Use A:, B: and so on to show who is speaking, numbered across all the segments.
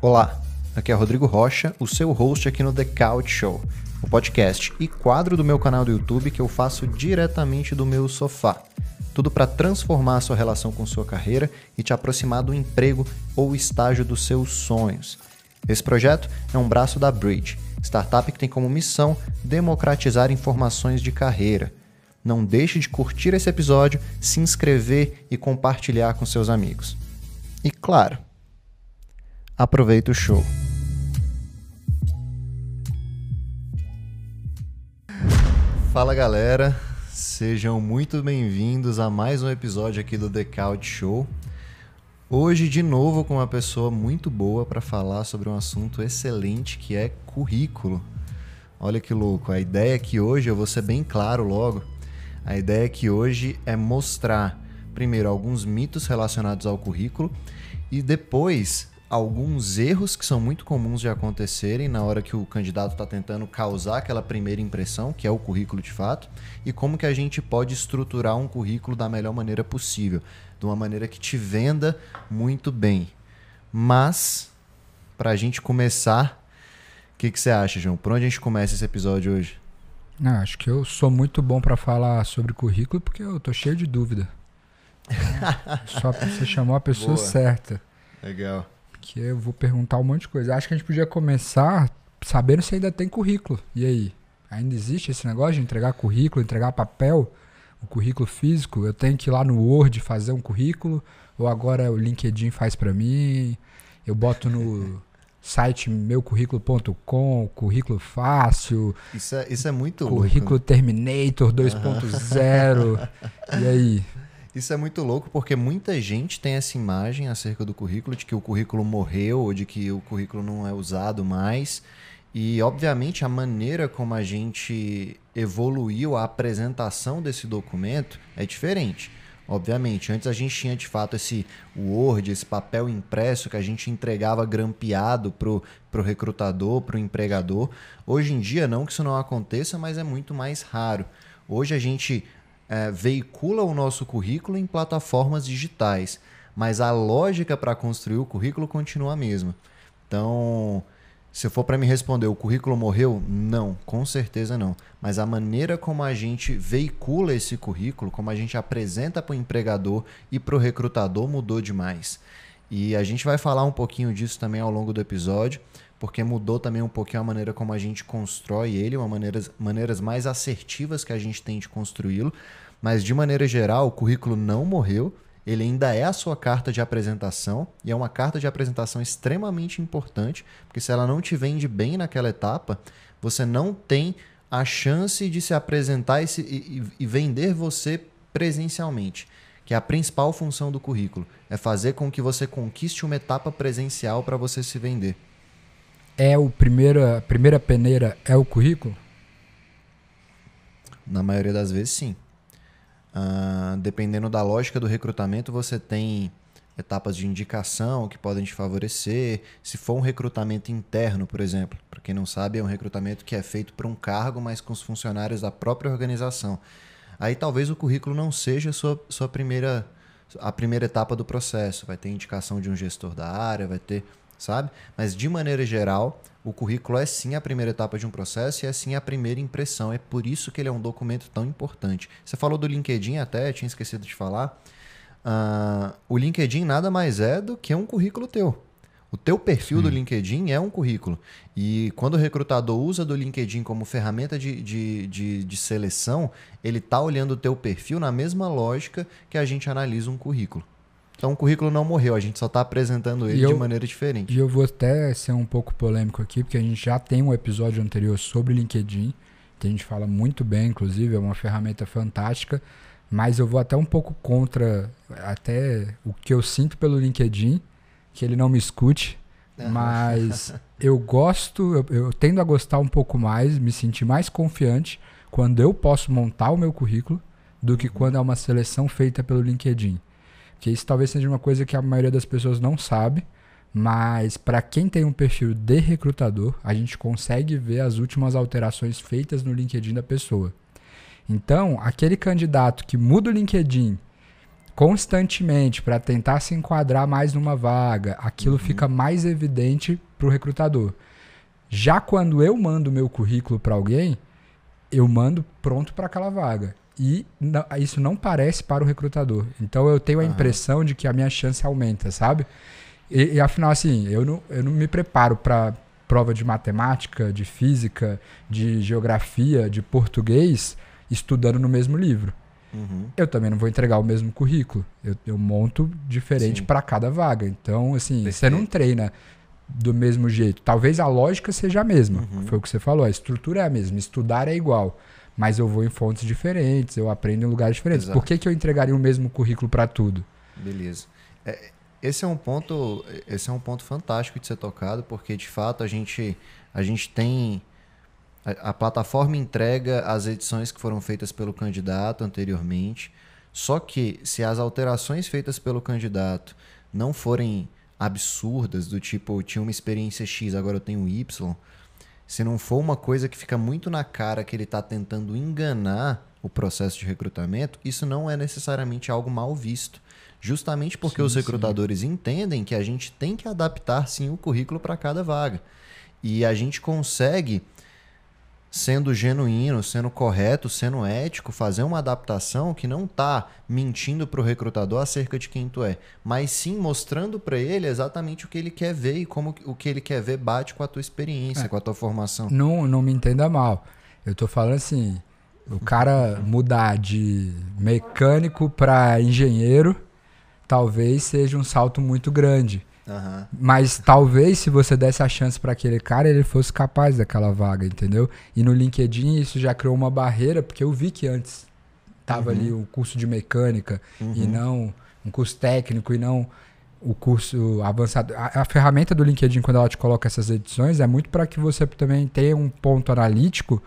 A: Olá, aqui é Rodrigo Rocha, o seu host aqui no The Couch Show, o podcast e quadro do meu canal do YouTube que eu faço diretamente do meu sofá. Tudo para transformar a sua relação com sua carreira e te aproximar do emprego ou estágio dos seus sonhos. Esse projeto é um braço da Bridge, startup que tem como missão democratizar informações de carreira. Não deixe de curtir esse episódio, se inscrever e compartilhar com seus amigos. E claro, aproveita o show. Fala galera, sejam muito bem-vindos a mais um episódio aqui do The Couch Show. Hoje, de novo, com uma pessoa muito boa para falar sobre um assunto excelente que é currículo. Olha que louco, a ideia que hoje, eu vou ser bem claro logo, a ideia que hoje é mostrar, primeiro, alguns mitos relacionados ao currículo e depois alguns erros que são muito comuns de acontecerem na hora que o candidato está tentando causar aquela primeira impressão, que é o currículo de fato, e como que a gente pode estruturar um currículo da melhor maneira possível, de uma maneira que te venda muito bem. Mas, para a gente começar, o que, que você acha, João? Por onde a gente começa esse episódio hoje?
B: Acho que eu sou muito bom para falar sobre currículo porque eu tô cheio de dúvida. Só você chamou a pessoa
A: Boa.
B: certa.
A: Legal.
B: Que eu vou perguntar um monte de coisa. Acho que a gente podia começar sabendo se ainda tem currículo. E aí? Ainda existe esse negócio de entregar currículo, entregar papel, o currículo físico? Eu tenho que ir lá no Word fazer um currículo? Ou agora o LinkedIn faz para mim? Eu boto no site meucurrículo.com, currículo fácil,
A: Isso é, isso é muito louco.
B: currículo Terminator 2.0. E aí?
A: Isso é muito louco porque muita gente tem essa imagem acerca do currículo, de que o currículo morreu ou de que o currículo não é usado mais. E, obviamente, a maneira como a gente evoluiu a apresentação desse documento é diferente. Obviamente, antes a gente tinha de fato esse Word, esse papel impresso que a gente entregava grampeado pro, pro recrutador, pro empregador. Hoje em dia, não que isso não aconteça, mas é muito mais raro. Hoje a gente é, veicula o nosso currículo em plataformas digitais, mas a lógica para construir o currículo continua a mesma. Então, se for para me responder, o currículo morreu? Não, com certeza não. Mas a maneira como a gente veicula esse currículo, como a gente apresenta para o empregador e para o recrutador mudou demais. E a gente vai falar um pouquinho disso também ao longo do episódio, porque mudou também um pouquinho a maneira como a gente constrói ele, uma maneiras, maneiras mais assertivas que a gente tem de construí-lo. Mas de maneira geral, o currículo não morreu, ele ainda é a sua carta de apresentação e é uma carta de apresentação extremamente importante, porque se ela não te vende bem naquela etapa, você não tem a chance de se apresentar e, se, e, e vender você presencialmente, que é a principal função do currículo, é fazer com que você conquiste uma etapa presencial para você se vender.
B: É o primeira, a primeira peneira é o currículo?
A: Na maioria das vezes, sim. Uh, dependendo da lógica do recrutamento, você tem etapas de indicação que podem te favorecer. Se for um recrutamento interno, por exemplo, para quem não sabe, é um recrutamento que é feito para um cargo, mas com os funcionários da própria organização. Aí talvez o currículo não seja sua, sua primeira, a primeira etapa do processo. Vai ter indicação de um gestor da área, vai ter, sabe? Mas de maneira geral, o currículo é sim a primeira etapa de um processo e é sim a primeira impressão. É por isso que ele é um documento tão importante. Você falou do LinkedIn até, tinha esquecido de falar. Uh, o LinkedIn nada mais é do que um currículo teu. O teu perfil do LinkedIn é um currículo. E quando o recrutador usa do LinkedIn como ferramenta de, de, de, de seleção, ele está olhando o teu perfil na mesma lógica que a gente analisa um currículo. Então o currículo não morreu, a gente só está apresentando ele de maneira diferente.
B: E eu vou até ser um pouco polêmico aqui, porque a gente já tem um episódio anterior sobre LinkedIn, que a gente fala muito bem, inclusive, é uma ferramenta fantástica, mas eu vou até um pouco contra até o que eu sinto pelo LinkedIn, que ele não me escute, mas eu gosto, eu, eu tendo a gostar um pouco mais, me sentir mais confiante quando eu posso montar o meu currículo do que quando é uma seleção feita pelo LinkedIn. Que isso talvez seja uma coisa que a maioria das pessoas não sabe, mas para quem tem um perfil de recrutador, a gente consegue ver as últimas alterações feitas no LinkedIn da pessoa. Então, aquele candidato que muda o LinkedIn constantemente para tentar se enquadrar mais numa vaga, aquilo
A: Uhum.
B: fica mais evidente para o recrutador. Já quando eu mando meu currículo para alguém, eu mando pronto para aquela vaga. E não- isso não parece para o recrutador. Então eu tenho a
A: Aham.
B: impressão de que a minha chance aumenta, sabe? E, e afinal, assim, eu não, eu não me preparo para prova de matemática, de física, de geografia, de português, estudando no mesmo livro.
A: Uhum.
B: Eu também não vou entregar o mesmo currículo. Eu, eu monto diferente para cada vaga. Então, assim, você
A: Perfeito.
B: não treina do mesmo jeito. Talvez a lógica seja a mesma.
A: Uhum.
B: Foi o que você falou. A estrutura é a mesma. Estudar é igual. Mas eu vou em fontes diferentes, eu aprendo em lugares diferentes.
A: Exato.
B: Por que, que eu entregaria o mesmo currículo para tudo?
A: Beleza. É, esse é um ponto, esse é um ponto fantástico de ser tocado, porque de fato a gente, a gente tem a, a plataforma entrega as edições que foram feitas pelo candidato anteriormente. Só que se as alterações feitas pelo candidato não forem absurdas, do tipo, tinha uma experiência X, agora eu tenho Y, se não for uma coisa que fica muito na cara que ele está tentando enganar o processo de recrutamento, isso não é necessariamente algo mal visto. Justamente porque
B: Sim,
A: os
B: sim.
A: recrutadores entendem que a gente tem que adaptar sim o currículo para cada vaga. E a gente consegue, sendo genuíno, sendo correto, sendo ético, fazer uma adaptação que não está mentindo para o recrutador acerca de quem tu é, mas sim mostrando para ele exatamente o que ele quer ver e como o que ele quer ver bate com a tua experiência,
B: É.
A: com a tua formação.
B: Não, não me entenda mal. Eu tô falando assim, o cara mudar de mecânico para engenheiro, talvez seja um salto muito grande.
A: Aham.
B: Mas talvez se você desse a chance para aquele cara, ele fosse capaz daquela vaga, entendeu? E no LinkedIn isso já criou uma barreira, porque eu vi que antes tava ali o curso de mecânica e não um curso técnico e não o curso avançado. A, a ferramenta do LinkedIn quando ela te coloca essas edições é muito para que você também tenha um ponto analítico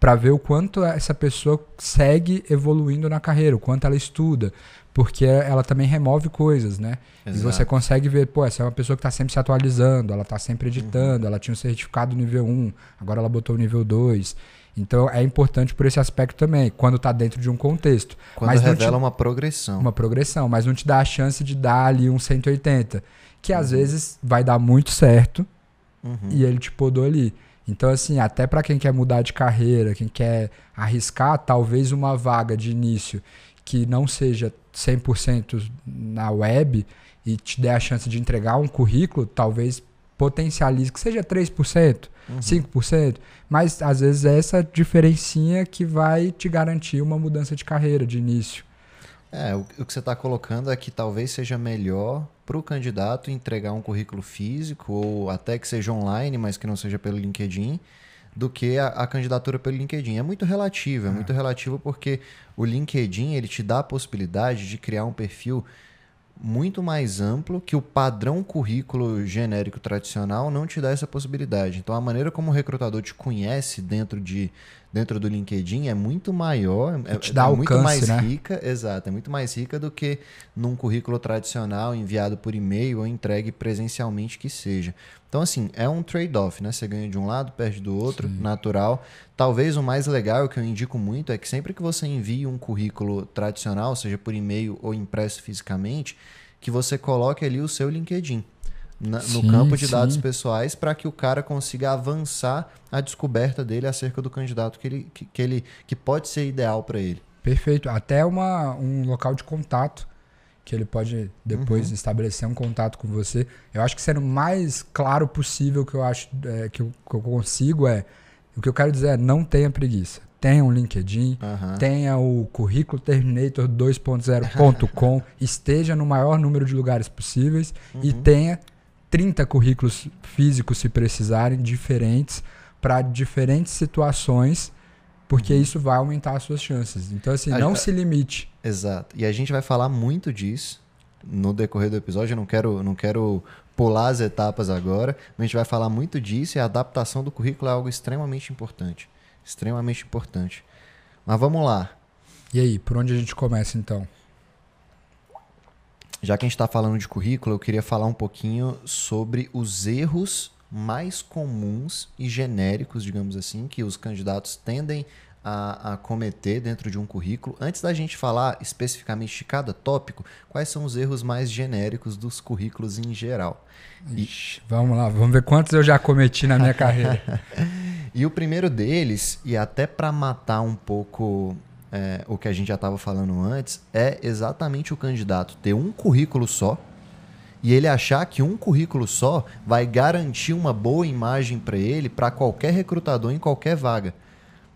B: para ver o quanto essa pessoa segue evoluindo na carreira, o quanto ela estuda, porque ela também remove coisas, né? E
A: Exato.
B: você consegue ver, pô, essa é uma pessoa que está sempre se atualizando, ela está sempre editando, ela tinha um certificado nível 1, agora ela botou o nível 2. Então é importante por esse aspecto também, quando está dentro de um contexto.
A: Quando
B: mas não te-
A: revela uma progressão.
B: uma progressão, mas não te dá a chance de dar ali um 180, que às vezes vai dar muito certo
A: Uhum.
B: e ele te podou ali. Então, assim, até para quem quer mudar de carreira, quem quer arriscar, talvez uma vaga de início que não seja 100% na web e te dê a chance de entregar um currículo, talvez potencialize que seja 3%,
A: Uhum.
B: 5%, mas às vezes é essa diferencinha que vai te garantir uma mudança de carreira de início.
A: É, o, o que você está colocando é que talvez seja melhor para o candidato entregar um currículo físico ou até que seja online, mas que não seja pelo LinkedIn, do que a, a candidatura pelo LinkedIn. É muito relativo, é muito relativo porque o LinkedIn ele te dá a possibilidade de criar um perfil muito mais amplo que o padrão currículo genérico tradicional não te dá essa possibilidade. Então a maneira como o recrutador te conhece dentro de dentro do LinkedIn é muito maior, é,
B: te dá
A: é muito
B: alcance,
A: mais
B: né?
A: rica, exato, é muito mais rica do que num currículo tradicional enviado por e-mail ou entregue presencialmente que seja. Então assim, é um trade-off, né? Você ganha de um lado, perde do outro, natural. Talvez o mais legal, o que eu indico muito, é que sempre que você envie um currículo tradicional, seja por e-mail ou impresso fisicamente, que você coloque ali o seu LinkedIn na- no
B: Sim,
A: campo de
B: sim.
A: dados pessoais para que o cara consiga avançar a descoberta dele acerca do candidato que ele que, que ele que pode ser ideal para ele.
B: Perfeito. Até uma, um local de contato que ele pode depois estabelecer um contato com você. Eu acho que sendo o mais claro possível que eu acho é, que, eu, que eu consigo é o que eu quero dizer é não tenha preguiça. Tenha um LinkedIn,
A: Aham.
B: tenha o currículo Terminator 2.0.com, esteja no maior número de lugares possíveis e tenha 30 currículos físicos, se precisarem, diferentes, para diferentes situações, porque isso vai aumentar as suas chances. Então, assim,
A: A-
B: não
A: a-
B: se limite.
A: Exato. E a gente vai falar muito disso no decorrer do episódio. Eu não quero, não quero pular as etapas agora, mas a gente vai falar muito disso e a adaptação do currículo é algo extremamente importante. Extremamente importante. Mas vamos lá.
B: E aí, por onde a gente começa então?
A: Já que a gente está falando de currículo, eu queria falar um pouquinho sobre os erros mais comuns e genéricos, digamos assim, que os candidatos tendem a, a, cometer dentro de um currículo? Antes da gente falar especificamente de cada tópico, quais são os erros mais genéricos dos currículos em geral?
B: Ixi, e... Vamos lá, vamos ver quantos eu já cometi na minha carreira.
A: e o primeiro deles, e até para matar um pouco é, o que a gente já estava falando antes, é exatamente o candidato ter um currículo só e ele achar que um currículo só vai garantir uma boa imagem para ele, para qualquer recrutador em qualquer vaga.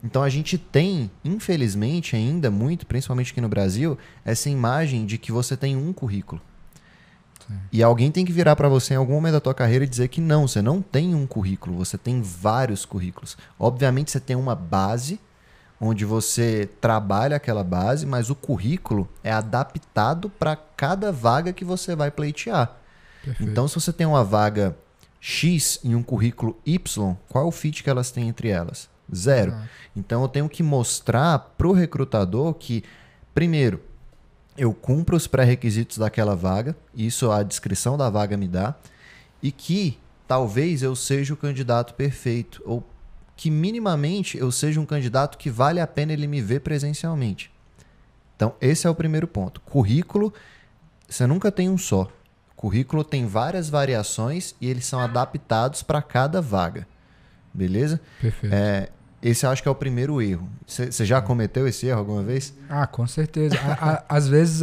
A: Então a gente tem, infelizmente, ainda muito, principalmente aqui no Brasil, essa imagem de que você tem um currículo. Sim. E alguém tem que virar para você em algum momento da tua carreira e dizer que não, você não tem um currículo, você tem vários currículos. Obviamente você tem uma base onde você trabalha aquela base, mas o currículo é adaptado para cada vaga que você vai pleitear. Perfeito. Então, se você tem uma vaga X e um currículo Y, qual é o fit que elas têm entre elas? Zero. Ah. Então, eu tenho que mostrar para o recrutador que, primeiro, eu cumpro os pré-requisitos daquela vaga, isso a descrição da vaga me dá, e que talvez eu seja o candidato perfeito, ou que minimamente eu seja um candidato que vale a pena ele me ver presencialmente. Então, esse é o primeiro ponto. Currículo, você nunca tem um só. Currículo tem várias variações e eles são adaptados para cada vaga. Beleza?
B: Perfeito.
A: É, esse eu acho que é o primeiro erro. Você já cometeu esse erro alguma vez?
B: Ah, com certeza. a, a, às vezes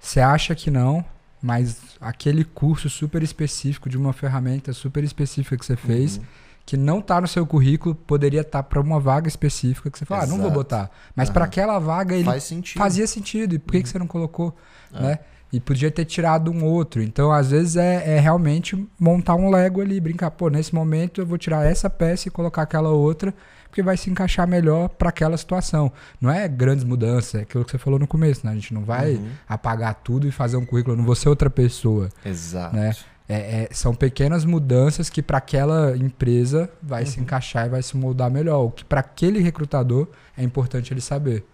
B: você acha que não, mas aquele curso super específico de uma ferramenta super específica que você fez. Uhum que não está no seu currículo poderia estar tá para uma vaga específica que você fala, ah, não vou botar. Mas uhum. para aquela vaga ele Faz sentido. fazia sentido. E por que, uhum. que você não colocou? É. Né? E podia ter tirado um outro. Então, às vezes, é, é, realmente montar um Lego ali, brincar, pô, nesse momento eu vou tirar essa peça e colocar aquela outra, porque vai se encaixar melhor para aquela situação. Não é grandes mudanças, é aquilo que você falou no começo, né? A gente não vai uhum. apagar tudo e fazer um currículo, eu não vou ser outra pessoa.
A: Exato.
B: Né? É, é, são pequenas mudanças que para aquela empresa vai uhum. se encaixar e vai se moldar melhor. O que para aquele recrutador é importante ele saber.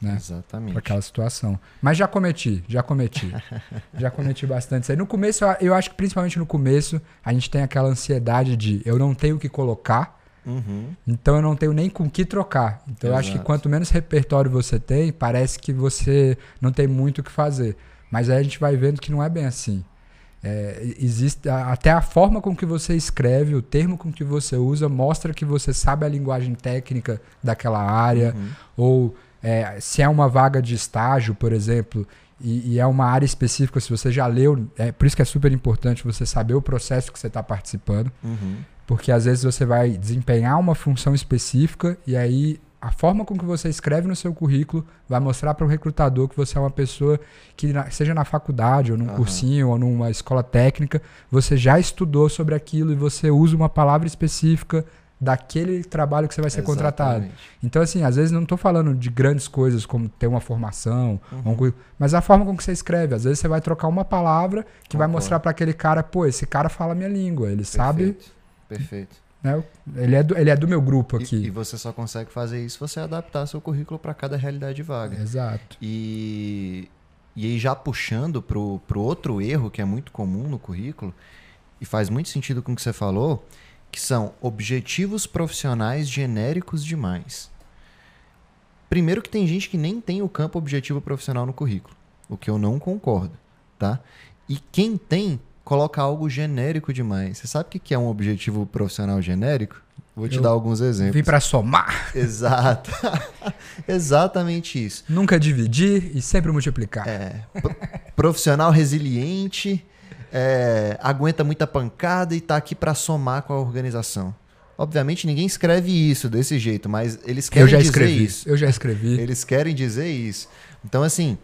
B: Né?
A: Exatamente.
B: Para aquela situação. Mas já cometi, já cometi. já cometi bastante isso aí. No começo, eu acho que principalmente no começo, a gente tem aquela ansiedade de eu não tenho o que colocar, uhum. então eu não tenho nem com o que trocar. Então Exato. eu acho que quanto menos repertório você tem, parece que você não tem muito o que fazer. Mas aí a gente vai vendo que não é bem assim. É, existe até a forma com que você escreve, o termo com que você usa, mostra que você sabe a linguagem técnica daquela área, uhum. ou é, se é uma vaga de estágio, por exemplo, e, e, é uma área específica, se você já leu, é por isso que é super importante você saber o processo que você está participando, uhum. porque às vezes você vai desempenhar uma função específica e aí a forma com que você escreve no seu currículo vai mostrar para o recrutador que você é uma pessoa que, seja na faculdade, ou num uhum. cursinho, ou numa escola técnica, você já estudou sobre aquilo e você usa uma palavra específica daquele trabalho que você vai ser Exatamente. contratado. Então, assim, às vezes não estou falando de grandes coisas como ter uma formação, uhum. um, mas a forma com que você escreve. Às vezes você vai trocar uma palavra que vai mostrar para aquele cara, pô, esse cara fala minha língua, ele Perfeito. sabe.
A: Perfeito.
B: Né? Ele, é do, ele é do meu grupo aqui.
A: E, e você só consegue fazer isso se você adaptar seu currículo para cada realidade de vaga.
B: Exato.
A: E, e aí, já puxando para o outro erro que é muito comum no currículo, e faz muito sentido com o que você falou, que são objetivos profissionais genéricos demais. Primeiro que tem gente que nem tem o campo objetivo profissional no currículo, o que eu não concordo, tá? E quem tem coloca algo genérico demais. Você sabe o que é um objetivo profissional genérico? Vou te eu dar alguns exemplos.
B: Vim para somar.
A: Exato. Exatamente isso.
B: Nunca dividir e sempre multiplicar.
A: É. Profissional resiliente, é, aguenta muita pancada e está aqui para somar com a organização. Obviamente ninguém escreve isso desse jeito, mas eles querem dizer
B: escrevi,
A: isso.
B: Eu já escrevi.
A: Eles querem dizer isso. Então, assim,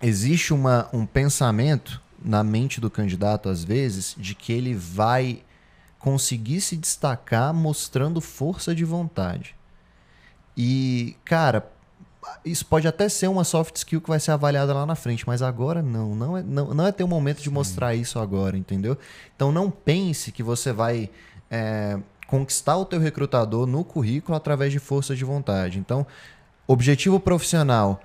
A: existe uma, um pensamento na mente do candidato, às vezes, de que ele vai conseguir se destacar mostrando força de vontade. E, cara, isso pode até ser uma soft skill que vai ser avaliada lá na frente, mas agora não. Não é, não, não é ter o momento de mostrar isso agora, entendeu? Então não pense que você vai é, conquistar o teu recrutador no currículo através de força de vontade. Então, objetivo profissional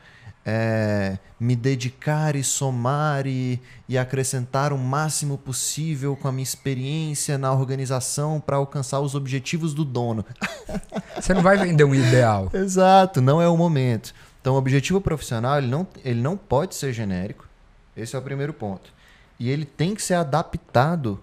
A: é, me dedicar e somar e, e acrescentar o máximo possível com a minha experiência na organização para alcançar os objetivos do dono.
B: Você não vai vender um ideal.
A: Exato, não é o momento. Então, o objetivo profissional ele não, ele não pode ser genérico. Esse é o primeiro ponto. E ele tem que ser adaptado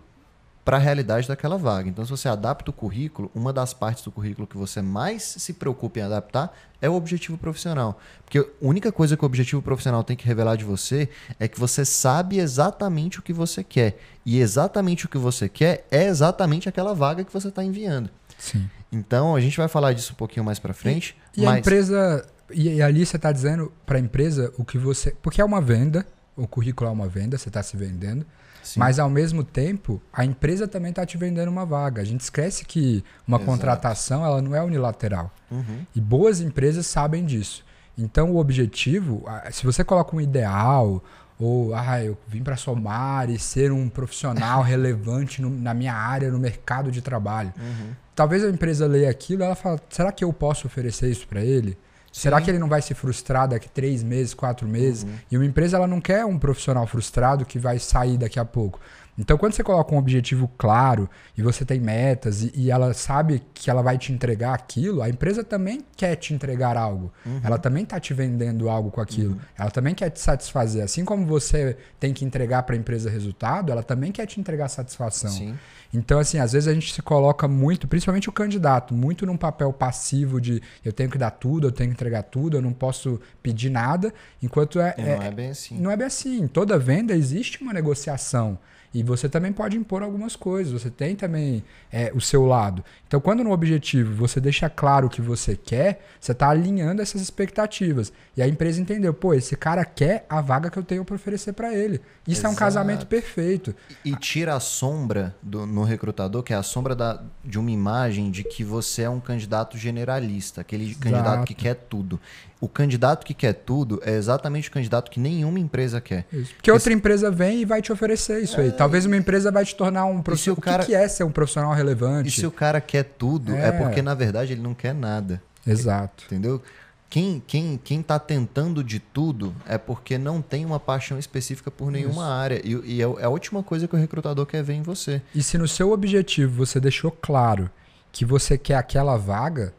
A: para a realidade daquela vaga. Então, se você adapta o currículo, uma das partes do currículo que você mais se preocupa em adaptar é o objetivo profissional. Porque a única coisa que o objetivo profissional tem que revelar de você é que você sabe exatamente o que você quer. E exatamente o que você quer é exatamente aquela vaga que você está enviando.
B: Sim.
A: Então, a gente vai falar disso um pouquinho mais para frente.
B: E, e
A: mas...
B: a empresa. E, e ali você está dizendo para a empresa o que você. Porque é uma venda, o currículo é uma venda, você está se vendendo. Sim. Mas ao mesmo tempo, a empresa também está te vendendo uma vaga. A gente esquece que uma Exato. contratação ela não é unilateral.
A: Uhum.
B: E boas empresas sabem disso. Então o objetivo, se você coloca um ideal ou ah, eu vim para somar e ser um profissional relevante no, na minha área, no mercado de trabalho.
A: Uhum.
B: Talvez a empresa leia aquilo e ela fala, será que eu posso oferecer isso para ele? Será que ele não vai se frustrar daqui três meses, quatro meses? Uhum. E uma empresa ela não quer um profissional frustrado que vai sair daqui a pouco. Então, quando você coloca um objetivo claro e você tem metas e, e, ela sabe que ela vai te entregar aquilo, a empresa também quer te entregar algo. Uhum. Ela também está te vendendo algo com aquilo. Uhum. Ela também quer te satisfazer. Assim como você tem que entregar para a empresa resultado, ela também quer te entregar satisfação.
A: Sim.
B: Então, assim, às vezes a gente se coloca muito, principalmente o candidato, muito num papel passivo de eu tenho que dar tudo, eu tenho que entregar tudo, eu não posso pedir nada, enquanto é.
A: é não é, é bem assim.
B: Não é bem assim. Em toda venda existe uma negociação. E você também pode impor algumas coisas, você tem também é, o seu lado. Então, quando no objetivo você deixa claro o que você quer, você está alinhando essas expectativas. E a empresa entendeu, pô, esse cara quer a vaga que eu tenho para oferecer para ele. Isso Exato. é um casamento perfeito.
A: E, tira a sombra do, no recrutador, que é a sombra da, de uma imagem de que você é um candidato generalista, aquele Exato. candidato que quer tudo o candidato que quer tudo é exatamente o candidato que nenhuma empresa quer.
B: Isso. Porque Esse... outra empresa vem e vai te oferecer isso é... aí. Talvez uma empresa vai te tornar um profissional. O, cara... que é ser um profissional relevante?
A: E se o cara quer tudo, é, é porque na verdade ele não quer nada.
B: Exato.
A: Entendeu? Quem, quem, quem tá tentando de tudo é porque não tem uma paixão específica por nenhuma Isso. área. E, e, é, é a última coisa que o recrutador quer ver em você.
B: E se no seu objetivo você deixou claro que você quer aquela vaga,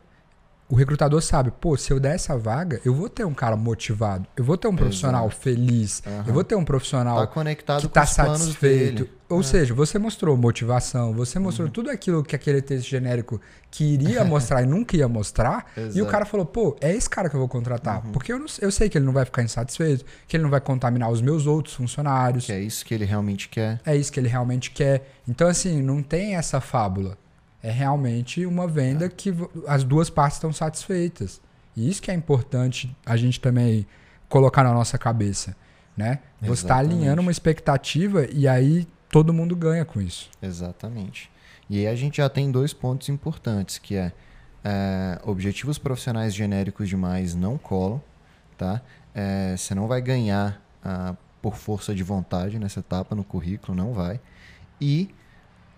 B: o recrutador sabe, pô, se eu der essa vaga, eu vou ter um cara motivado, eu vou ter um profissional Exato. feliz, uhum. eu vou ter um profissional
A: tá conectado
B: que está satisfeito. Ou
A: é.
B: seja, você mostrou motivação, você mostrou uhum. tudo aquilo que aquele texto genérico queria mostrar e nunca ia mostrar, Exato. e o cara falou, pô, é esse cara que eu vou contratar, uhum. porque eu, não, eu sei que ele não vai ficar insatisfeito, que ele não vai contaminar os meus outros funcionários.
A: Que é isso que ele realmente quer.
B: É isso que ele realmente quer. Então, assim, não tem essa fábula. É realmente uma venda que as duas partes estão satisfeitas. E isso que é importante a gente também colocar na nossa cabeça, né? Você está alinhando uma expectativa e aí todo mundo ganha com isso.
A: Exatamente. E aí a gente já tem dois pontos importantes, que é, é objetivos profissionais genéricos demais não colam, tá? É, você não vai ganhar ah, por força de vontade nessa etapa no currículo, não vai. E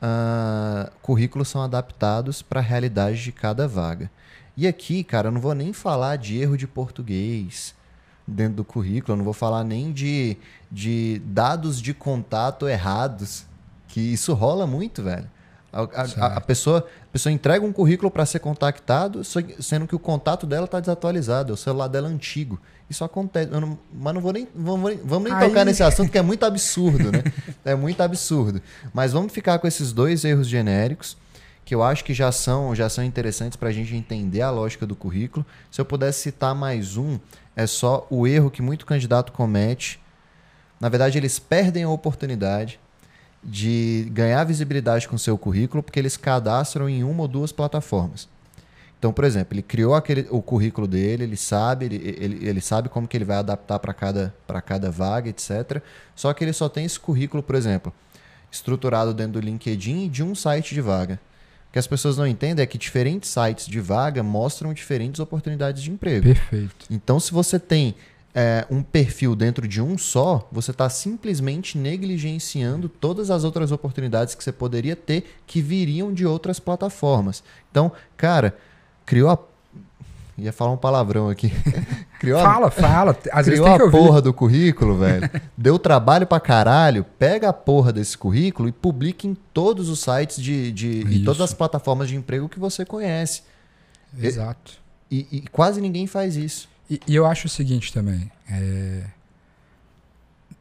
A: uh, currículos são adaptados para a realidade de cada vaga. E aqui, cara, eu não vou nem falar de erro de português dentro do currículo, eu não vou falar nem de, de dados de contato errados, que isso rola muito, velho. A, a, a, pessoa, a pessoa entrega um currículo para ser contactado, sendo que o contato dela está desatualizado, o celular dela é antigo. Isso acontece. Não, mas não vou nem, vamos, vamos nem Aí... tocar nesse assunto, que é muito absurdo, né? é muito absurdo. Mas vamos ficar com esses dois erros genéricos, que eu acho que já são, já são interessantes para a gente entender a lógica do currículo. Se eu pudesse citar mais um, é só o erro que muito candidato comete. Na verdade, eles perdem a oportunidade de ganhar visibilidade com seu currículo porque eles cadastram em uma ou duas plataformas. Então, por exemplo, ele criou aquele, o currículo dele, ele sabe, ele, ele, ele sabe como que ele vai adaptar para cada, cada vaga, etc. Só que ele só tem esse currículo, por exemplo, estruturado dentro do LinkedIn de um site de vaga. O que as pessoas não entendem é que diferentes sites de vaga mostram diferentes oportunidades de emprego.
B: Perfeito.
A: Então, se você tem é, um perfil dentro de um só, você está simplesmente negligenciando todas as outras oportunidades que você poderia ter que viriam de outras plataformas. Então, cara criou a ia falar um palavrão aqui.
B: criou fala, a, fala. Às
A: criou a porra do currículo, velho. deu trabalho pra caralho. Pega a porra desse currículo e publica em todos os sites de, de em todas as plataformas de emprego que você conhece.
B: Exato.
A: E, e quase ninguém faz isso.
B: E, e, eu acho o seguinte também. É...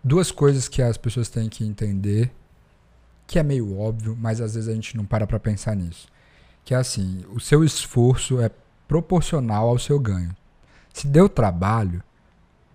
B: Duas coisas que as pessoas têm que entender, que é meio óbvio, mas às vezes a gente não para pra pensar nisso. Que é assim, o seu esforço é proporcional ao seu ganho. Se deu trabalho,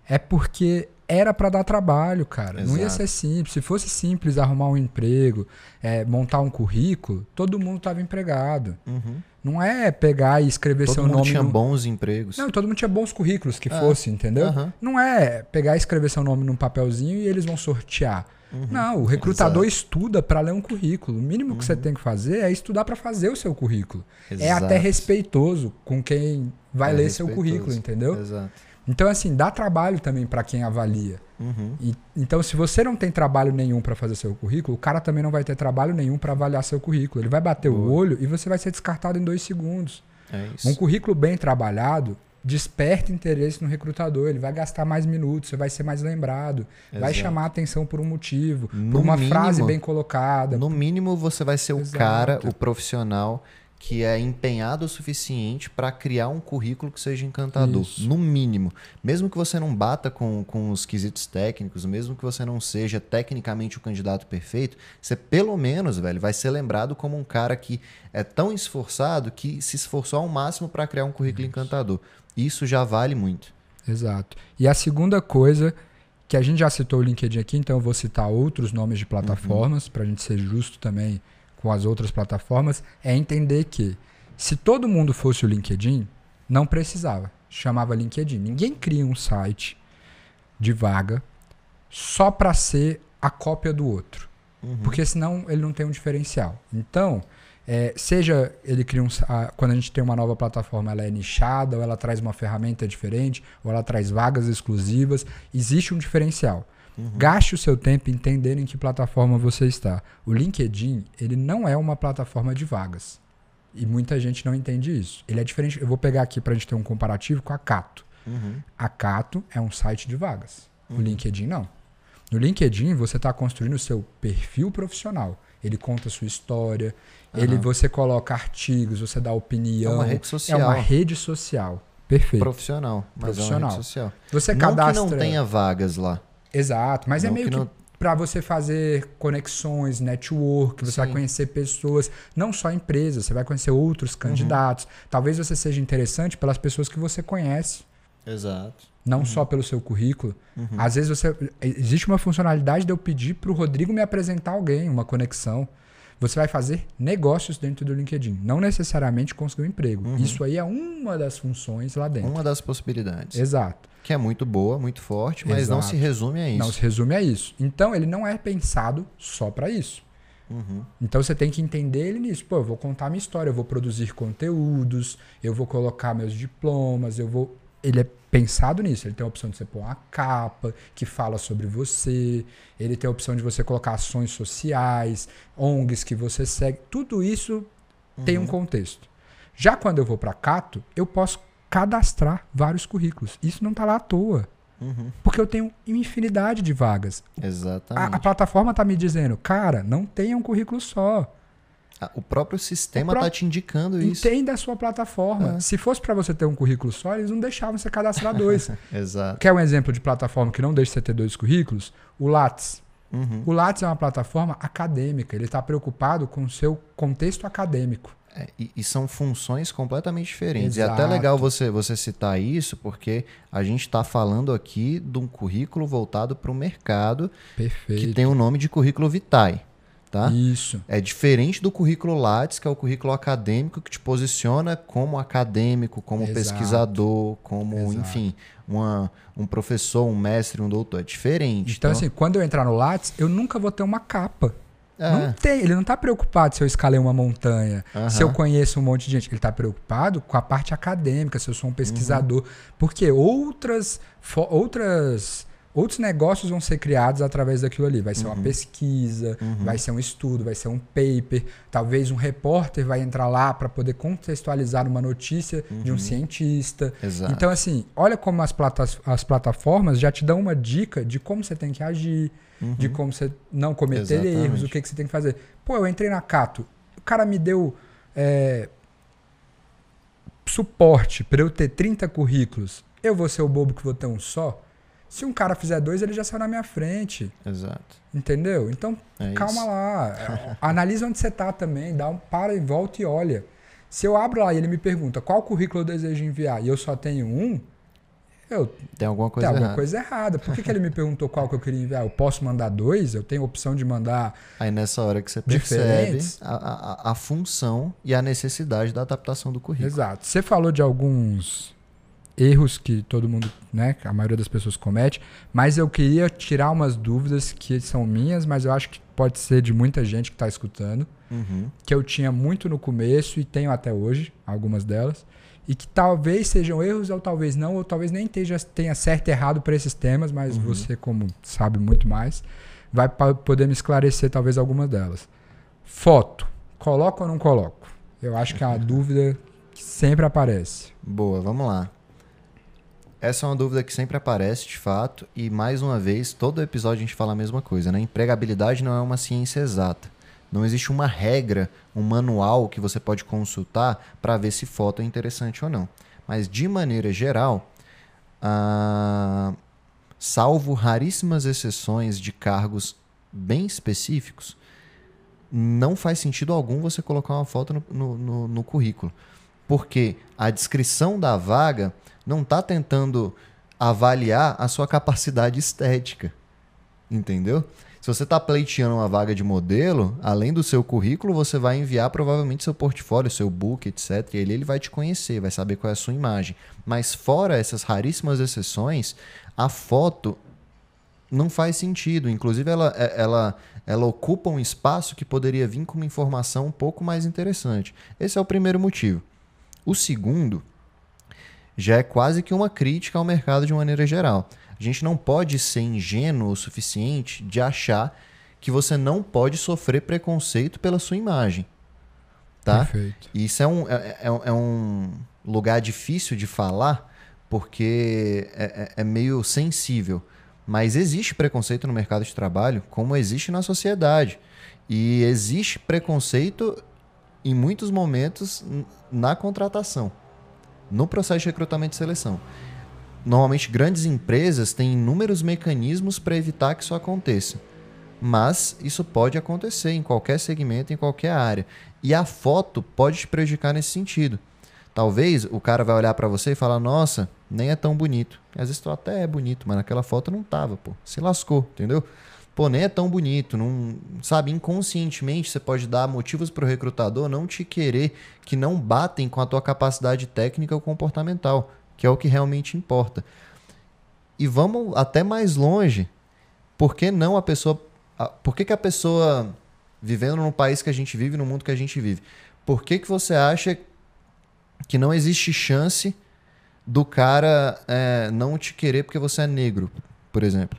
B: é porque era para dar trabalho, cara. Exato. Não ia ser simples. Se fosse simples arrumar um emprego, é, montar um currículo, todo mundo estava empregado.
A: Uhum.
B: Não é pegar e escrever
A: todo
B: seu nome.
A: Todo mundo tinha bons empregos.
B: Não, todo mundo tinha bons currículos que é. fosse, entendeu? Não é pegar e escrever seu nome num papelzinho e eles vão sortear. Uhum. Não, o recrutador Exato. estuda para ler um currículo. O mínimo que você uhum. tem que fazer é estudar para fazer o seu currículo. Exato. É até respeitoso com quem vai é ler seu currículo, entendeu?
A: Exato.
B: Então, assim, dá trabalho também para quem avalia.
A: Uhum.
B: E, então, se você não tem trabalho nenhum para fazer seu currículo, o cara também não vai ter trabalho nenhum para avaliar seu currículo. Ele vai bater Boa. o olho e você vai ser descartado em dois segundos.
A: É.
B: Um currículo bem trabalhado desperta interesse no recrutador. Ele vai gastar mais minutos, você vai ser mais lembrado, Exato. vai chamar a atenção por um motivo, no por uma mínimo, frase bem colocada.
A: No mínimo, você vai ser o Exato. cara, o profissional que é empenhado o suficiente para criar um currículo que seja encantador, Isso. no mínimo. Mesmo que você não bata com, com os quesitos técnicos, mesmo que você não seja tecnicamente o candidato perfeito, você pelo menos, velho, vai ser lembrado como um cara que é tão esforçado que se esforçou ao máximo para criar um currículo Isso. encantador. Isso já vale muito.
B: Exato. E a segunda coisa que a gente já citou o LinkedIn aqui, então eu vou citar outros nomes de plataformas uhum. para a gente ser justo também com as outras plataformas é entender que se todo mundo fosse o LinkedIn, não precisava. Chamava LinkedIn. Ninguém cria um site de vaga só para ser a cópia do outro. Uhum. Porque senão ele não tem um diferencial. Então, é, seja ele cria um. A, quando a gente tem uma nova plataforma, ela é nichada, ou ela traz uma ferramenta diferente, ou ela traz vagas exclusivas, existe um diferencial. Uhum. Gaste o seu tempo entendendo em que plataforma você está. O LinkedIn, ele não é uma plataforma de vagas. E muita gente não entende isso. Ele é diferente. Eu vou pegar aqui para a gente ter um comparativo com a Cato.
A: Uhum.
B: A Cato é um site de vagas. Uhum. O LinkedIn não. No LinkedIn, você está construindo o seu perfil profissional. Ele conta a sua história, uhum. ele você coloca artigos, você dá opinião. É
A: uma rede social.
B: É uma rede social. Perfeito.
A: Profissional. Profissional. É uma rede social.
B: Você
A: não
B: cadastra...
A: que não tenha vagas lá.
B: Exato, mas é não é meio que, que para você fazer conexões, network, você Sim. vai conhecer pessoas, não só empresas, você vai conhecer outros uhum. candidatos. Uhum. Talvez você seja interessante pelas pessoas que você conhece.
A: Exato.
B: Não uhum. só pelo seu currículo. Uhum. Às vezes você existe uma funcionalidade de eu pedir para o Rodrigo me apresentar alguém, uma conexão. Você vai fazer negócios dentro do LinkedIn, não necessariamente conseguir um emprego. Uhum. Isso aí é uma das funções lá dentro.
A: Uma das possibilidades.
B: Exato.
A: Que é muito boa, muito forte, mas Exato. não se resume a isso.
B: Não se resume a isso. Então, ele não é pensado só para isso.
A: Uhum.
B: Então você tem que entender ele nisso. Pô, eu vou contar minha história, eu vou produzir conteúdos, eu vou colocar meus diplomas, eu vou. Ele é pensado nisso. Ele tem a opção de você pôr uma capa que fala sobre você, ele tem a opção de você colocar ações sociais, ONGs que você segue. Tudo isso uhum. tem um uhum. contexto. Já quando eu vou para Cato, eu posso cadastrar vários currículos. Isso não está lá à toa.
A: Uhum.
B: Porque eu tenho infinidade de vagas.
A: Exatamente.
B: A, a plataforma está me dizendo, cara, não tenha um currículo só.
A: Ah, o próprio sistema está te indicando isso.
B: Entenda a sua plataforma. É. Se fosse para você ter um currículo só, eles não deixavam você cadastrar dois.
A: Exato.
B: Quer um exemplo de plataforma que não deixa você ter dois currículos? O Lattes.
A: Uhum.
B: O Lattes é uma plataforma acadêmica. Ele está preocupado com o seu contexto acadêmico.
A: É, e, e, são funções completamente diferentes. Exato. E é até legal você, você citar isso, porque a gente está falando aqui de um currículo voltado para o mercado
B: Perfeito.
A: que tem o nome de currículo Vitae. Tá?
B: Isso.
A: É diferente do currículo Lattes, que é o currículo acadêmico que te posiciona como acadêmico, como Exato. pesquisador, como, Exato. enfim, uma, um professor, um mestre, um doutor. É diferente.
B: Então, então, assim, quando eu entrar no Lattes, eu nunca vou ter uma capa. É. Não tem, ele não está preocupado se eu escalei uma montanha, uhum. se eu conheço um monte de gente. Ele está preocupado com a parte acadêmica, se eu sou um pesquisador. Uhum. Porque outras, outras outros negócios vão ser criados através daquilo ali. Vai ser uhum. uma pesquisa, uhum. vai ser um estudo, vai ser um paper. Talvez um repórter vai entrar lá para poder contextualizar uma notícia uhum. de um uhum. cientista.
A: Exato.
B: Então, assim, olha como as, plata as plataformas já te dão uma dica de como você tem que agir, de uhum. como você não cometer Exatamente. erros, o que, que você tem que fazer. Pô, eu entrei na Cato, o cara me deu. É, suporte para eu ter 30 currículos, eu vou ser o bobo que vou ter um só? Se um cara fizer dois, ele já saiu na minha frente.
A: Exato.
B: Entendeu? Então, é calma isso. lá. Analisa onde você está também. Dá um para e volta e olha. Se eu abro lá e ele me pergunta qual currículo eu desejo enviar e eu só tenho um, eu,
A: tem alguma coisa
B: tem
A: alguma
B: errada. coisa errada. Por que, que ele me perguntou qual que eu queria enviar? Eu posso mandar dois? Eu tenho a opção de mandar.
A: Aí nessa hora que você percebe a, a, a função e a necessidade da adaptação do currículo.
B: Exato. Você falou de alguns erros que todo mundo, né, a maioria das pessoas comete, mas eu queria tirar umas dúvidas que são minhas, mas eu acho que pode ser de muita gente que está escutando,
A: uhum.
B: que eu tinha muito no começo e tenho até hoje, algumas delas, e que talvez sejam erros ou talvez não, ou talvez nem tenha, tenha certo e errado para esses temas, mas uhum. você, como sabe muito mais, vai poder me esclarecer talvez algumas delas. Foto, coloco ou não coloco? Eu acho que é uma dúvida que sempre aparece.
A: Boa, vamos lá. Essa é uma dúvida que sempre aparece, de fato, e mais uma vez, todo episódio a gente fala a mesma coisa, né? Empregabilidade não é uma ciência exata. Não existe uma regra, um manual que você pode consultar para ver se foto é interessante ou não. Mas, de maneira geral, ah, salvo raríssimas exceções de cargos bem específicos, não faz sentido algum você colocar uma foto no, no, no, no currículo. Porque a descrição da vaga não está tentando avaliar a sua capacidade estética. Entendeu? Se você está pleiteando uma vaga de modelo, além do seu currículo, você vai enviar provavelmente seu portfólio, seu book, etc. E ele, ele vai te conhecer, vai saber qual é a sua imagem. Mas fora essas raríssimas exceções, a foto não faz sentido. Inclusive, ela, é, ela, ela ocupa um espaço que poderia vir com uma informação um pouco mais interessante. Esse é o primeiro motivo. O segundo já é quase que uma crítica ao mercado de maneira geral. A gente não pode ser ingênuo o suficiente de achar que você não pode sofrer preconceito pela sua imagem. Tá?
B: Perfeito.
A: E isso é um, é, é, é um lugar difícil de falar, porque é, é, é meio sensível. Mas existe preconceito no mercado de trabalho, como existe na sociedade. E existe preconceito em muitos momentos na contratação no processo de recrutamento e seleção. Normalmente, grandes empresas têm inúmeros mecanismos para evitar que isso aconteça. Mas isso pode acontecer em qualquer segmento, em qualquer área. E a foto pode te prejudicar nesse sentido. Talvez o cara vai olhar para você e falar: Nossa, nem é tão bonito. Às vezes tu até é bonito, mas naquela foto não tava, pô. Se lascou, entendeu? Pô, nem é tão bonito, não, sabe, inconscientemente você pode dar motivos para o recrutador não te querer que não batem com a tua capacidade técnica ou comportamental, que é o que realmente importa. E vamos até mais longe. Por que não a pessoa, por que, que a pessoa vivendo no país que a gente vive, no mundo que a gente vive, por que que você acha que não existe chance do cara é, não te querer porque você é negro, por exemplo?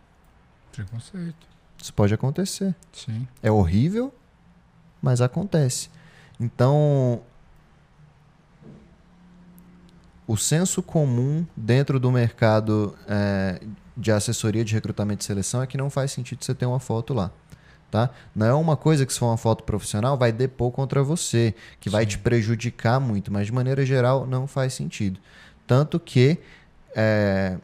B: Preconceito.
A: Isso pode acontecer.
B: Sim.
A: É horrível, mas acontece. Então, o senso comum dentro do mercado é, de assessoria de recrutamento e seleção é que não faz sentido você ter uma foto lá. Tá? Não é uma coisa que se for uma foto profissional vai depor contra você, que Sim. vai te prejudicar muito, mas de maneira geral não faz sentido. Tanto que é,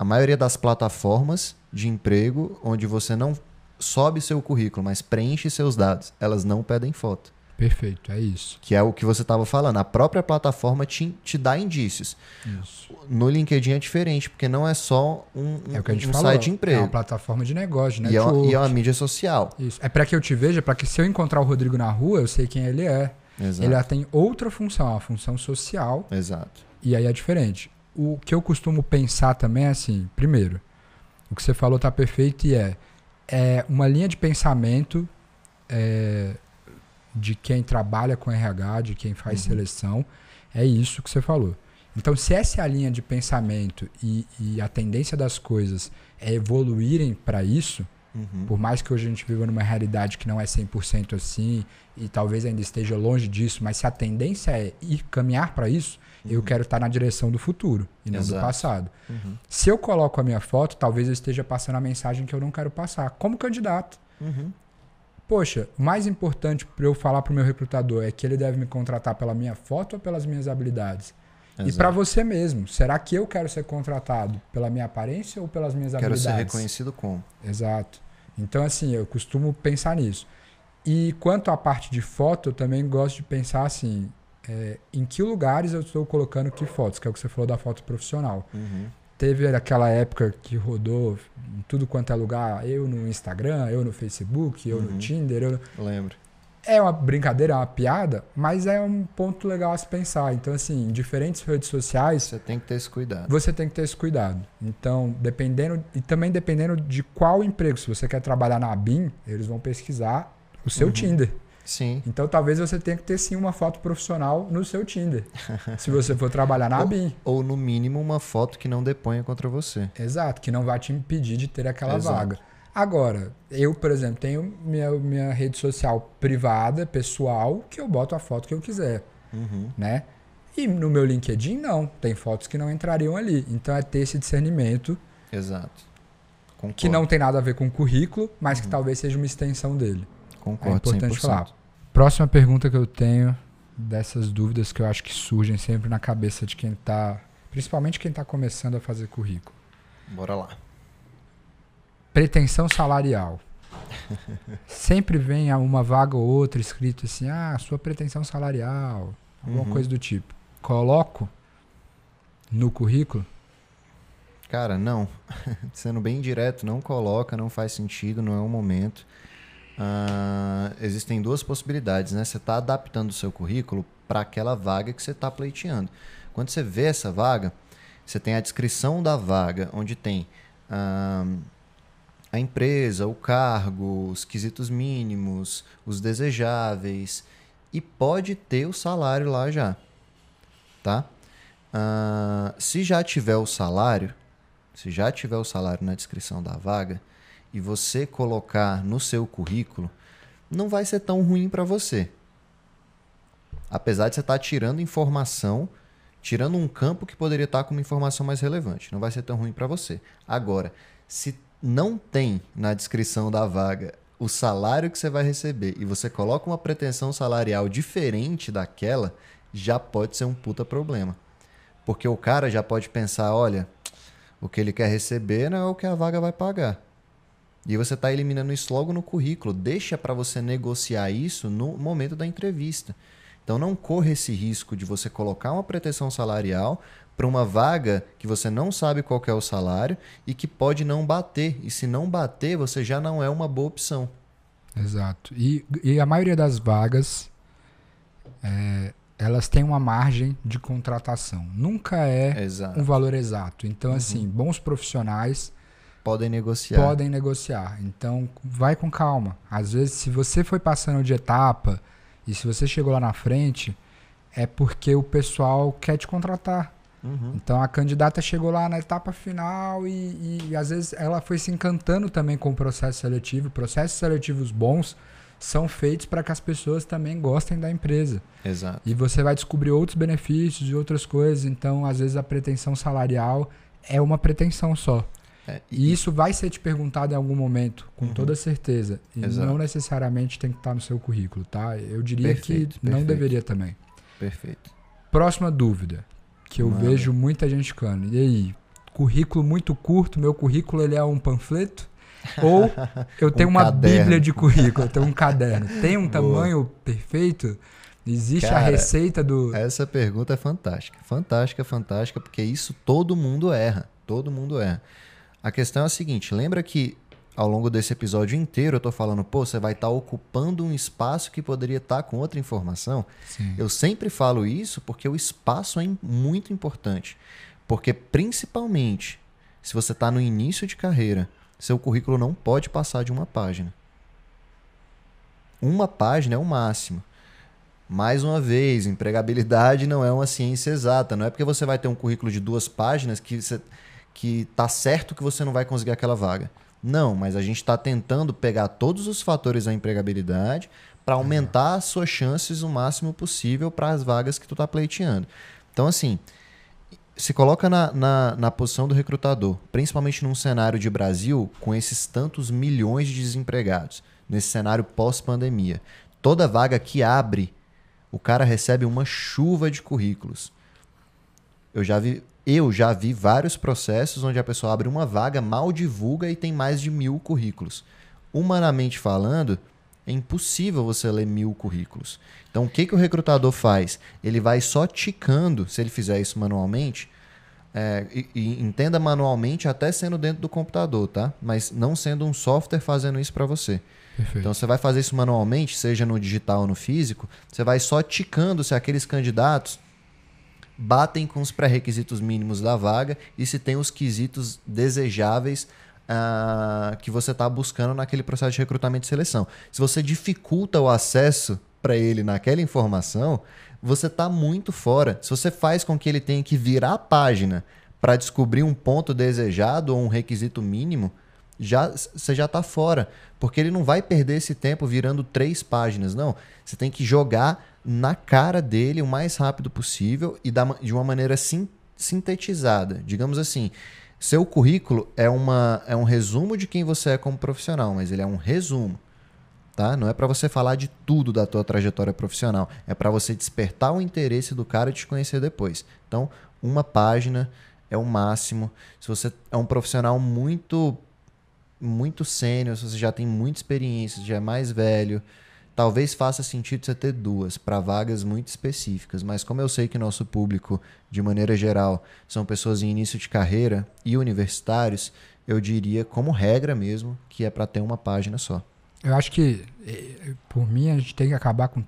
A: a maioria das plataformas de emprego onde você não sobe seu currículo, mas preenche seus dados. Elas não pedem foto.
B: Perfeito, é isso.
A: Que é o que você estava falando. A própria plataforma te, te dá indícios.
B: Isso.
A: No LinkedIn é diferente, porque não é só um, um,
B: é o que a gente
A: um
B: falou.
A: site de emprego. É
B: uma plataforma de negócio, né?
A: E, é uma, e é uma mídia social.
B: Isso. É para que eu te veja, para que se eu encontrar o Rodrigo na rua, eu sei quem ele é.
A: Exato.
B: Ele tem outra função, a função social.
A: Exato.
B: E aí é diferente. O que eu costumo pensar também é assim, primeiro, o que você falou tá perfeito e é, é uma linha de pensamento é, de quem trabalha com RH, de quem faz uhum. seleção, é isso que você falou. Então, se essa é a linha de pensamento e, e a tendência das coisas é evoluírem para isso, uhum. por mais que hoje a gente viva numa realidade que não é 100% assim e talvez ainda esteja longe disso, mas se a tendência é ir caminhar para isso, uhum. eu quero estar na direção do futuro e não Exato. do passado. Uhum. Se eu coloco a minha foto, talvez eu esteja passando a mensagem que eu não quero passar, como candidato. Uhum. Poxa, o mais importante para eu falar para o meu recrutador é que ele deve me contratar pela minha foto ou pelas minhas habilidades? Exato. E para você mesmo, será que eu quero ser contratado pela minha aparência ou pelas minhas
A: quero
B: habilidades?
A: Quero ser reconhecido como.
B: Exato. Então, assim, eu costumo pensar nisso. E quanto à parte de foto, eu também gosto de pensar assim: é, em que lugares eu estou colocando que fotos, que é o que você falou da foto profissional. Uhum. Teve aquela época que rodou em tudo quanto é lugar, eu no Instagram, eu no Facebook, eu uhum. no Tinder. Eu...
A: Lembro.
B: É uma brincadeira, é uma piada, mas é um ponto legal a se pensar. Então, assim, em diferentes redes sociais.
A: Você tem que ter esse cuidado.
B: Você tem que ter esse cuidado. Então, dependendo. E também dependendo de qual emprego. Se você quer trabalhar na BIM, eles vão pesquisar o seu uhum. Tinder.
A: Sim.
B: Então talvez você tenha que ter sim uma foto profissional no seu Tinder. se você for trabalhar na
A: ou,
B: BIM.
A: Ou no mínimo uma foto que não deponha contra você.
B: Exato, que não vai te impedir de ter aquela Exato. vaga. Agora, eu, por exemplo, tenho minha, minha rede social privada, pessoal, que eu boto a foto que eu quiser. Uhum. Né? E no meu LinkedIn, não. Tem fotos que não entrariam ali. Então é ter esse discernimento.
A: Exato.
B: Concordo. Que não tem nada a ver com o currículo, mas uhum. que talvez seja uma extensão dele.
A: Concordo. É importante 100%. falar.
B: Próxima pergunta que eu tenho dessas dúvidas que eu acho que surgem sempre na cabeça de quem está, principalmente quem está começando a fazer currículo.
A: Bora lá.
B: Pretensão salarial. sempre vem uma vaga ou outra escrito assim: ah, sua pretensão salarial, alguma uhum. coisa do tipo. Coloco no currículo?
A: Cara, não. Sendo bem direto, não coloca, não faz sentido, não é o momento. Uh, existem duas possibilidades, né? Você está adaptando o seu currículo para aquela vaga que você está pleiteando. Quando você vê essa vaga, você tem a descrição da vaga, onde tem uh, a empresa, o cargo, os quesitos mínimos, os desejáveis e pode ter o salário lá já, tá? Uh, se já tiver o salário, se já tiver o salário na descrição da vaga e você colocar no seu currículo, não vai ser tão ruim para você. Apesar de você estar tá tirando informação, tirando um campo que poderia estar tá com uma informação mais relevante, não vai ser tão ruim para você. Agora, se não tem na descrição da vaga o salário que você vai receber e você coloca uma pretensão salarial diferente daquela, já pode ser um puta problema. Porque o cara já pode pensar, olha, o que ele quer receber não é o que a vaga vai pagar. E você está eliminando isso logo no currículo. Deixa para você negociar isso no momento da entrevista. Então não corra esse risco de você colocar uma pretensão salarial para uma vaga que você não sabe qual é o salário e que pode não bater. E se não bater, você já não é uma boa opção.
B: Exato. E, e a maioria das vagas, é, elas têm uma margem de contratação. Nunca é exato. um valor exato. Então, uhum. assim, bons profissionais
A: podem negociar.
B: Podem negociar. Então, vai com calma. Às vezes, se você foi passando de etapa e se você chegou lá na frente, é porque o pessoal quer te contratar. Uhum. Então a candidata chegou lá na etapa final e, e, e, às vezes ela foi se encantando também com o processo seletivo. Processos seletivos bons são feitos para que as pessoas também gostem da empresa.
A: Exato.
B: E você vai descobrir outros benefícios e outras coisas. Então, às vezes, a pretensão salarial é uma pretensão só. É, e, isso vai ser te perguntado em algum momento, com uhum. toda certeza. E Exato. não necessariamente tem que estar no seu currículo, tá? Eu diria perfeito, que perfeito. não deveria também.
A: Perfeito.
B: Próxima dúvida, que eu Mano. vejo muita gente ficando. E aí, currículo muito curto, meu currículo ele é um panfleto? Ou eu tenho um uma caderno. bíblia de currículo, eu tenho um caderno. Tem um Boa. tamanho perfeito? Existe Cara, a receita do.
A: Essa pergunta é fantástica. Fantástica, fantástica, porque isso todo mundo erra. Todo mundo erra. A questão é a seguinte: lembra que ao longo desse episódio inteiro eu estou falando, pô, você vai estar tá ocupando um espaço que poderia estar tá com outra informação? Sim. Eu sempre falo isso porque o espaço é muito importante. Porque, principalmente, se você está no início de carreira, seu currículo não pode passar de uma página. Uma página é o máximo. Mais uma vez, empregabilidade não é uma ciência exata. Não é porque você vai ter um currículo de duas páginas que você, que tá certo que você não vai conseguir aquela vaga. Não, mas a gente está tentando pegar todos os fatores da empregabilidade para aumentar as suas chances o máximo possível para as vagas que tu está pleiteando. Então, assim, se coloca na, na, na, posição do recrutador, principalmente num cenário de Brasil com esses tantos milhões de desempregados, nesse cenário pós-pandemia. Toda vaga que abre o cara recebe uma chuva de currículos. Eu já vi, eu já vi vários processos onde a pessoa abre uma vaga, mal divulga e tem mais de mil currículos. Humanamente falando, é impossível você ler mil currículos. Então, o que, que o recrutador faz? Ele vai só ticando, se ele fizer isso manualmente, é, e, e, entenda manualmente, até sendo dentro do computador, tá? Mas não sendo um software fazendo isso para você. Perfeito. Então você vai fazer isso manualmente, seja no digital ou no físico, você vai só ticando se aqueles candidatos batem com os pré-requisitos mínimos da vaga e se tem os quesitos desejáveis uh, que você está buscando naquele processo de recrutamento e seleção. Se você dificulta o acesso para ele naquela informação, você está muito fora. Se você faz com que ele tenha que virar a página para descobrir um ponto desejado ou um requisito mínimo, já você já está fora. Porque ele não vai perder esse tempo virando três páginas, não. Você tem que jogar na cara dele o mais rápido possível e de uma maneira sim, sintetizada. Digamos assim, seu currículo é, uma, é um resumo de quem você é como profissional, mas ele é um resumo. Tá? Não é para você falar de tudo da tua trajetória profissional, é para você despertar o interesse do cara e te conhecer depois. Então, uma página é o máximo. Se você é um profissional muito muito sênior, se você já tem muita experiência, já é mais velho, talvez faça sentido você ter duas para vagas muito específicas. Mas como eu sei que nosso público, de maneira geral, são pessoas em início de carreira e universitários, eu diria, como regra mesmo, que é para ter uma página só.
B: Eu acho que, eh, por mim, a gente tem que acabar com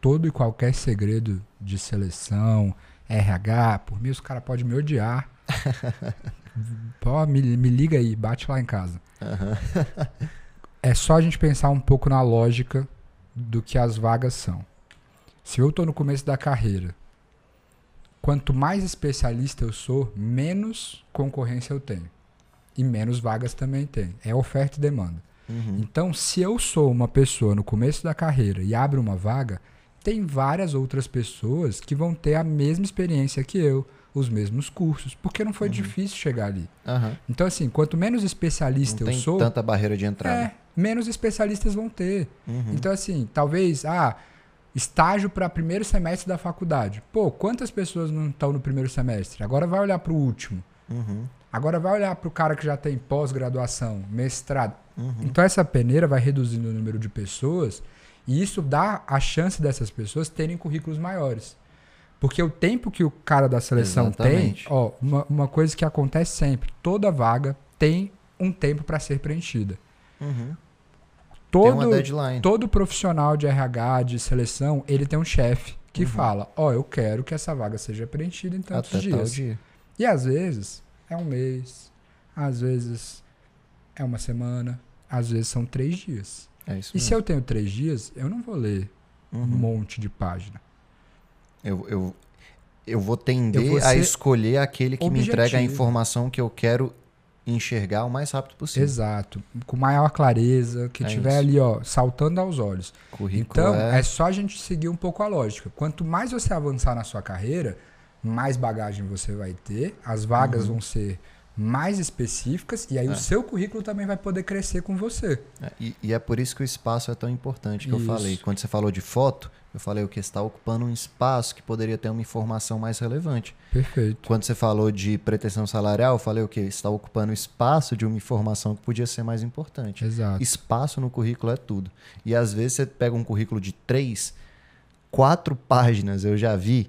B: todo e qualquer segredo de seleção, RH. Por mim, os caras podem me odiar. Pô, me, me liga aí, bate lá em casa. Uhum. é só a gente pensar um pouco na lógica do que as vagas são. Se eu estou no começo da carreira, quanto mais especialista eu sou, menos concorrência eu tenho. E menos vagas também tem. É oferta e demanda. Uhum. Então, se eu sou uma pessoa no começo da carreira e abro uma vaga, tem várias outras pessoas que vão ter a mesma experiência que eu, os mesmos cursos, porque não foi uhum. difícil chegar ali. Uhum. Então, assim, quanto menos especialista
A: não
B: eu sou.
A: tanta barreira de entrada.
B: É, menos especialistas vão ter. Uhum. Então, assim, talvez, ah, estágio para primeiro semestre da faculdade. Pô, quantas pessoas não estão no primeiro semestre? Agora vai olhar para o último. Uhum. Agora vai olhar para o cara que já tem pós-graduação, mestrado. Uhum. Então, essa peneira vai reduzindo o número de pessoas e isso dá a chance dessas pessoas terem currículos maiores. Porque o tempo que o cara da seleção Exatamente. tem, ó, uma, uma coisa que acontece sempre, toda vaga tem um tempo para ser preenchida. Uhum. Todo, todo profissional de RH, de seleção, ele tem um chefe que uhum. fala, ó, oh, eu quero que essa vaga seja preenchida em tantos Até dias. Dia. E às vezes é um mês, às vezes é uma semana, às vezes são três dias. É e se eu tenho três dias, eu não vou ler uhum. um monte de página.
A: Eu, eu, eu vou tender eu vou a escolher aquele que objetivo. me entrega a informação que eu quero enxergar o mais rápido possível.
B: Exato. Com maior clareza, que é tiver isso. ali, ó, saltando aos olhos. Currículo então, é... é só a gente seguir um pouco a lógica. Quanto mais você avançar na sua carreira, mais bagagem você vai ter, as vagas uhum. vão ser mais específicas e aí é. o seu currículo também vai poder crescer com você.
A: É, e, e, é por isso que o espaço é tão importante que isso. eu falei. Quando você falou de foto, eu falei o que está ocupando um espaço que poderia ter uma informação mais relevante.
B: Perfeito.
A: Quando você falou de pretensão salarial, eu falei o que está ocupando espaço de uma informação que podia ser mais importante.
B: Exato.
A: Espaço no currículo é tudo. E às vezes você pega um currículo de três, quatro páginas, eu já vi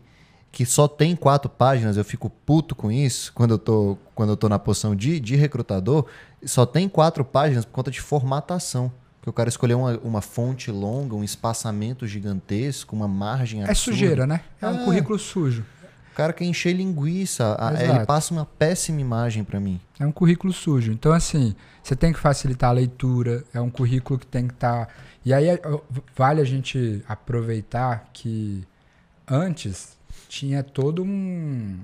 A: que só tem quatro páginas, eu fico puto com isso quando eu tô, quando eu tô na posição de, de recrutador, só tem quatro páginas por conta de formatação. Que o cara escolheu uma, uma fonte longa, um espaçamento gigantesco, uma margem
B: É sujeira, né? É, é, um currículo sujo.
A: cara quer encher linguiça, a, ele passa uma péssima imagem para mim.
B: É um currículo sujo. Então, assim, você tem que facilitar a leitura, é um currículo que tem que estar. Tá... E aí vale a gente aproveitar que antes tinha todo um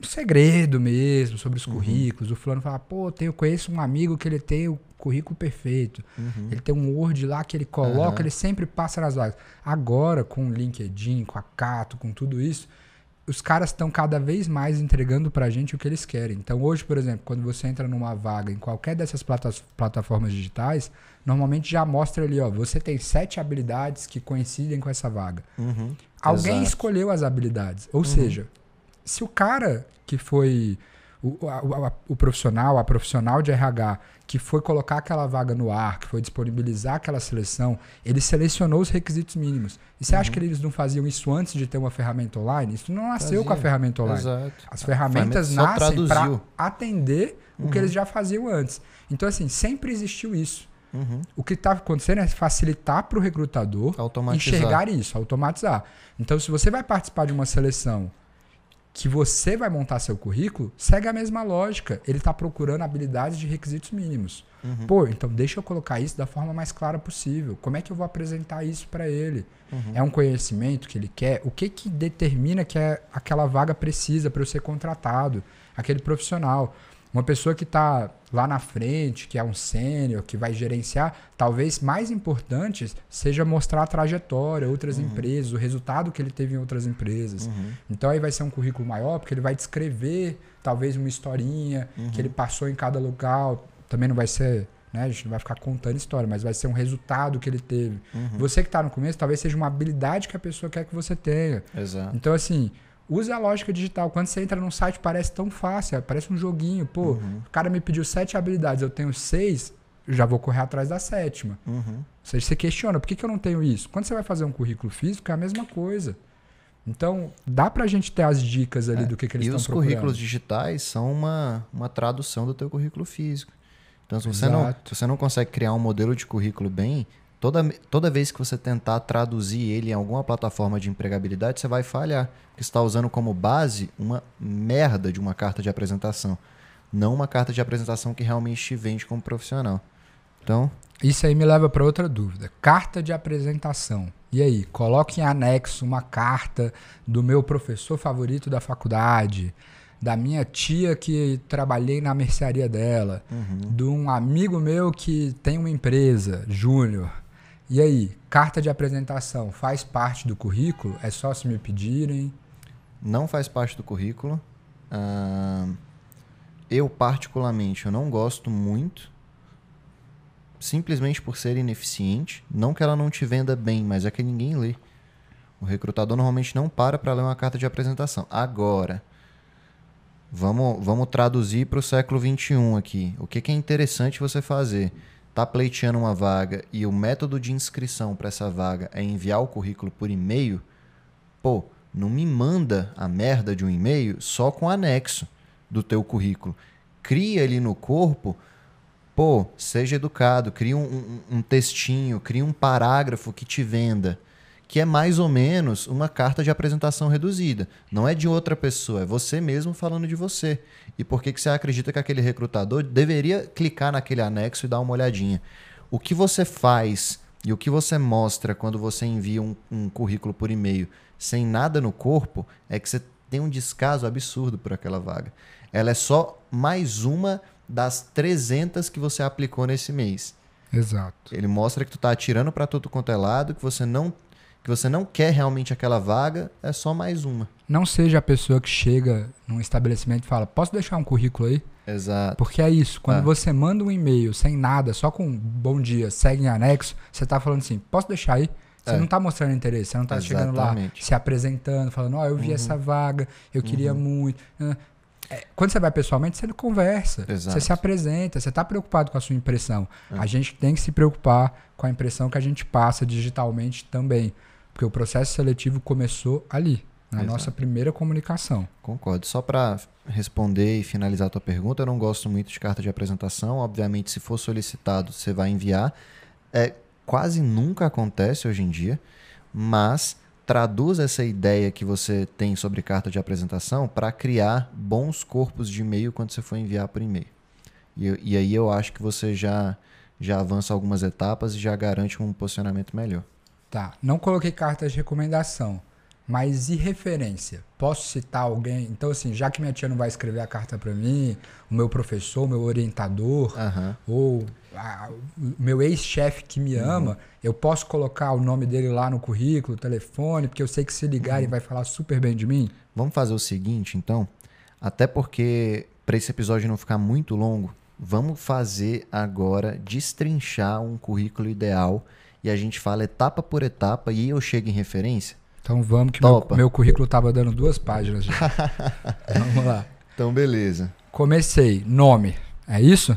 B: segredo mesmo sobre os uhum. currículos. O fulano fala, pô, eu conheço um amigo que ele tem o currículo perfeito. Uhum. Ele tem um Word lá que ele coloca, uhum. ele sempre passa nas vagas. Agora, com o LinkedIn, com a Cato, com tudo isso, os caras estão cada vez mais entregando pra gente o que eles querem. Então, hoje, por exemplo, quando você entra numa vaga em qualquer dessas plata plataformas digitais, normalmente já mostra ali, ó, você tem sete habilidades que coincidem com essa vaga. Uhum. Alguém Exato. escolheu as habilidades. Ou uhum. seja, se o cara que foi o, a, a, o profissional, a profissional de RH que foi colocar aquela vaga no ar, que foi disponibilizar aquela seleção, ele selecionou os requisitos mínimos. E você uhum. acha que eles não faziam isso antes de ter uma ferramenta online? Isso não nasceu Fazia. com a ferramenta online. Exato. As ferramentas nascem para atender uhum. o que uhum. eles já faziam antes. Então, assim, sempre existiu isso. Uhum. O que está acontecendo é facilitar para o recrutador enxergar isso, automatizar. Então, se você vai participar de uma seleção que você vai montar seu currículo, segue a mesma lógica. Ele está procurando habilidades de requisitos mínimos. Uhum. Pô, então deixa eu colocar isso da forma mais clara possível. Como é que eu vou apresentar isso para ele? Uhum. É um conhecimento que ele quer? O que, que determina que é, aquela vaga precisa para eu ser contratado? Aquele profissional. Uma pessoa que está lá na frente, que é um sênior, que vai gerenciar, talvez mais importante seja mostrar a trajetória, outras uhum. empresas, o resultado que ele teve em outras empresas. Uhum. Então aí vai ser um currículo maior, porque ele vai descrever talvez uma historinha uhum. que ele passou em cada lugar. Também não vai ser né? A gente não vai ficar contando história, mas vai ser um resultado que ele teve. Uhum. Você que está no começo, talvez seja uma habilidade que a pessoa quer que você tenha.
A: Exato.
B: Então, assim, Use a lógica digital. Quando você entra num site, parece tão fácil, parece um joguinho. Pô, uhum. o cara me pediu sete habilidades, eu tenho seis, eu já vou correr atrás da sétima. Uhum. Ou seja, você questiona, por que, que eu não tenho isso? Quando você vai fazer um currículo físico, é a mesma coisa. Então, dá pra gente ter as dicas ali é, do que, que eles estão procurando.
A: E os currículos digitais são uma, uma tradução do teu currículo físico. Então, se você, não, se você não consegue criar um modelo de currículo bem, Toda, toda vez que você tentar traduzir ele em alguma plataforma de empregabilidade, você vai falhar. Porque você está usando como base uma merda de uma carta de apresentação. Não uma carta de apresentação que realmente te vende como profissional. Então.
B: Isso aí me leva para outra dúvida. Carta de apresentação. E aí, coloque em anexo uma carta do meu professor favorito da faculdade, da minha tia que trabalhei na mercearia dela, uhum. de um amigo meu que tem uma empresa, Júnior. E aí, carta de apresentação faz parte do currículo? É só se me pedirem?
A: Não faz parte do currículo. Uh, eu, particularmente, eu não gosto muito. Simplesmente por ser ineficiente. Não que ela não te venda bem, mas é que ninguém lê. O recrutador normalmente não para para ler uma carta de apresentação. Agora, vamos, vamos traduzir para o século XXI aqui. O que, que é interessante você fazer? Está pleiteando uma vaga e o método de inscrição para essa vaga é enviar o currículo por e-mail, pô, não me manda a merda de um e-mail só com anexo do teu currículo. Cria ali no corpo, pô, seja educado, cria um, um, um textinho, cria um parágrafo que te venda que é mais ou menos uma carta de apresentação reduzida. Não é de outra pessoa, é você mesmo falando de você. E por que, que você acredita que aquele recrutador deveria clicar naquele anexo e dar uma olhadinha? O que você faz e o que você mostra quando você envia um, um currículo por e-mail sem nada no corpo é que você tem um descaso absurdo por aquela vaga. Ela é só mais uma das 300 que você aplicou nesse mês.
B: Exato.
A: Ele mostra que tu está atirando para tudo quanto é lado, que você não que você não quer realmente aquela vaga, é só mais uma.
B: Não seja a pessoa que chega num estabelecimento e fala: Posso deixar um currículo aí?
A: Exato.
B: Porque é isso. Quando ah. você manda um e-mail sem nada, só com bom dia, segue em anexo, você está falando assim: Posso deixar aí? Você é. não está mostrando interesse, você não está chegando lá se apresentando, falando: Ó, oh, eu vi uhum. essa vaga, eu queria uhum. muito. É, quando você vai pessoalmente, você conversa. Exato. Você se apresenta, você está preocupado com a sua impressão. É. A gente tem que se preocupar com a impressão que a gente passa digitalmente também. Porque o processo seletivo começou ali, na Exato. nossa primeira comunicação.
A: Concordo. Só para responder e finalizar a tua pergunta, eu não gosto muito de carta de apresentação. Obviamente, se for solicitado, você vai enviar. É, quase nunca acontece hoje em dia, mas traduz essa ideia que você tem sobre carta de apresentação para criar bons corpos de e-mail quando você for enviar por e-mail. E, e aí eu acho que você já, já avança algumas etapas e já garante um posicionamento melhor.
B: Tá. Não coloquei cartas de recomendação. Mas e referência? Posso citar alguém? Então, assim, já que minha tia não vai escrever a carta para mim, o meu professor, o meu orientador,
A: Aham.
B: ou a- o meu ex-chefe que me ama, eu posso colocar o nome dele lá no currículo, telefone, porque eu sei que se ligar ele vai falar super bem de mim?
A: Vamos fazer o seguinte, então. Até porque, para esse episódio não ficar muito longo, vamos fazer agora destrinchar um currículo ideal e a gente fala etapa por etapa e eu chego em referência.
B: Então vamos, que meu, meu currículo tava dando duas páginas já. vamos lá.
A: Então, beleza.
B: Comecei. Nome. É isso?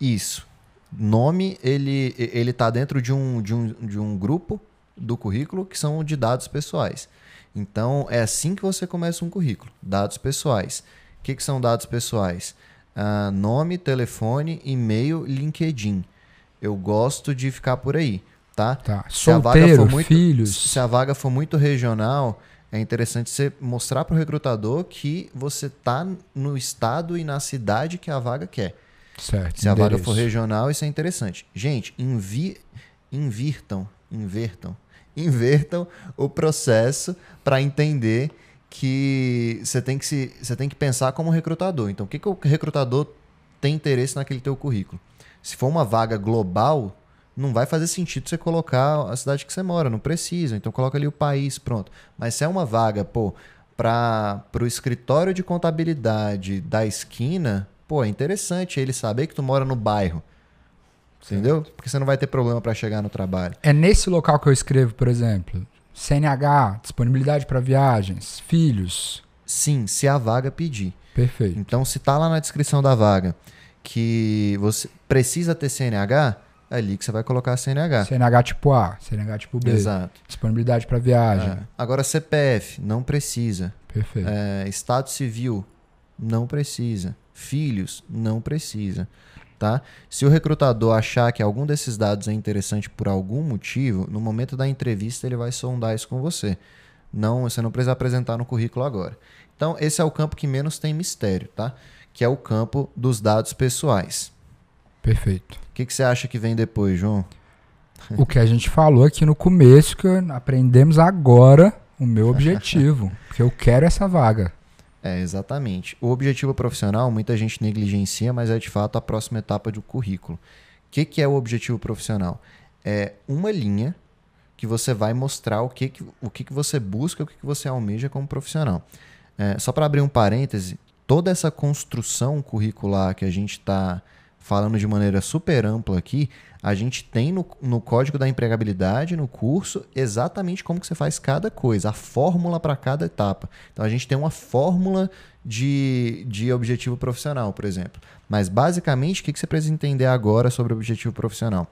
A: Isso. Nome, ele, ele tá dentro de um, de, um, de um grupo do currículo que são de dados pessoais. Então, é assim que você começa um currículo. Dados pessoais. O que, que são dados pessoais? Ah, nome, telefone, e-mail, LinkedIn. Eu gosto de ficar por aí, tá?
B: Tá.
A: Se a vaga
B: Solteiro,
A: for muito-
B: filhos.
A: Se a vaga for muito regional, é interessante você mostrar para o recrutador que você tá no estado e na cidade que a vaga quer.
B: Certo.
A: Se a vaga
B: endereço.
A: for regional, isso é interessante. Gente, invi invirtam, invertam, invertam o processo para entender que você tem que se, você tem que pensar como recrutador. Então, o que, que o recrutador tem interesse naquele teu currículo? Se for uma vaga global, não vai fazer sentido você colocar a cidade que você mora, não precisa. Então coloca ali o país, pronto. Mas se é uma vaga, pô, para o escritório de contabilidade da esquina, pô, é interessante ele saber que tu mora no bairro. Entendeu? Porque você não vai ter problema para chegar no trabalho.
B: É nesse local que eu escrevo, por exemplo, CNH, disponibilidade para viagens, filhos.
A: Sim, se a vaga pedir.
B: Perfeito.
A: Então, se tá lá na descrição da vaga que você precisa ter CNH, é ali que você vai colocar CNH.
B: CNH tipo A, CNH tipo B.
A: Exato.
B: Disponibilidade para viagem.
A: É. Agora, CPF, não precisa.
B: Perfeito.
A: É, estado civil, não precisa. Filhos, não precisa. Tá? Se o recrutador achar que algum desses dados é interessante por algum motivo, no momento da entrevista ele vai sondar isso com você. Não, você não precisa apresentar no currículo agora. Então, esse é o campo que menos tem mistério, tá? Que é o campo dos dados pessoais.
B: Perfeito.
A: O que, que você acha que vem depois, João?
B: O que a gente falou aqui no começo, que aprendemos agora o meu objetivo. porque eu quero essa vaga.
A: É, exatamente. O objetivo profissional, muita gente negligencia, mas é de fato a próxima etapa do currículo. O que, que é o objetivo profissional? É uma linha que você vai mostrar o que, que, o que, que você busca, o que, que você almeja como profissional. É, só para abrir um parêntese, toda essa construção curricular que a gente está falando de maneira super ampla aqui, a gente tem no, no código da empregabilidade, no curso, exatamente como que você faz cada coisa, a fórmula para cada etapa. Então a gente tem uma fórmula de, de objetivo profissional, por exemplo. Mas basicamente, o que, que você precisa entender agora sobre objetivo profissional?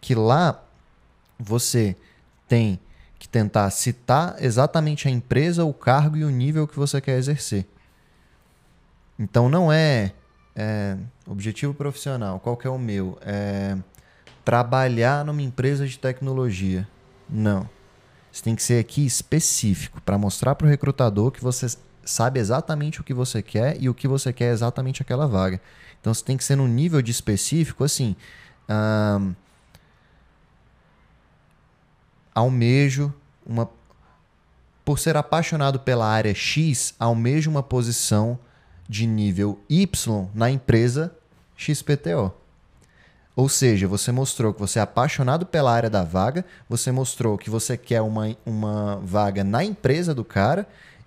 A: Que lá você tem que tentar citar exatamente a empresa, o cargo e o nível que você quer exercer. Então não é, é, objetivo profissional, qual que é o meu? É trabalhar numa empresa de tecnologia. Não. Você tem que ser aqui específico para mostrar para o recrutador que você sabe exatamente o que você quer e o que você quer é exatamente aquela vaga. Então você tem que ser num nível de específico assim. ahn, almejo uma. Por ser apaixonado pela área X, almejo uma posição de nível Y na empresa XPTO. Ou seja, você mostrou que você é apaixonado pela área da vaga, você mostrou que você quer uma, uma vaga na empresa do cara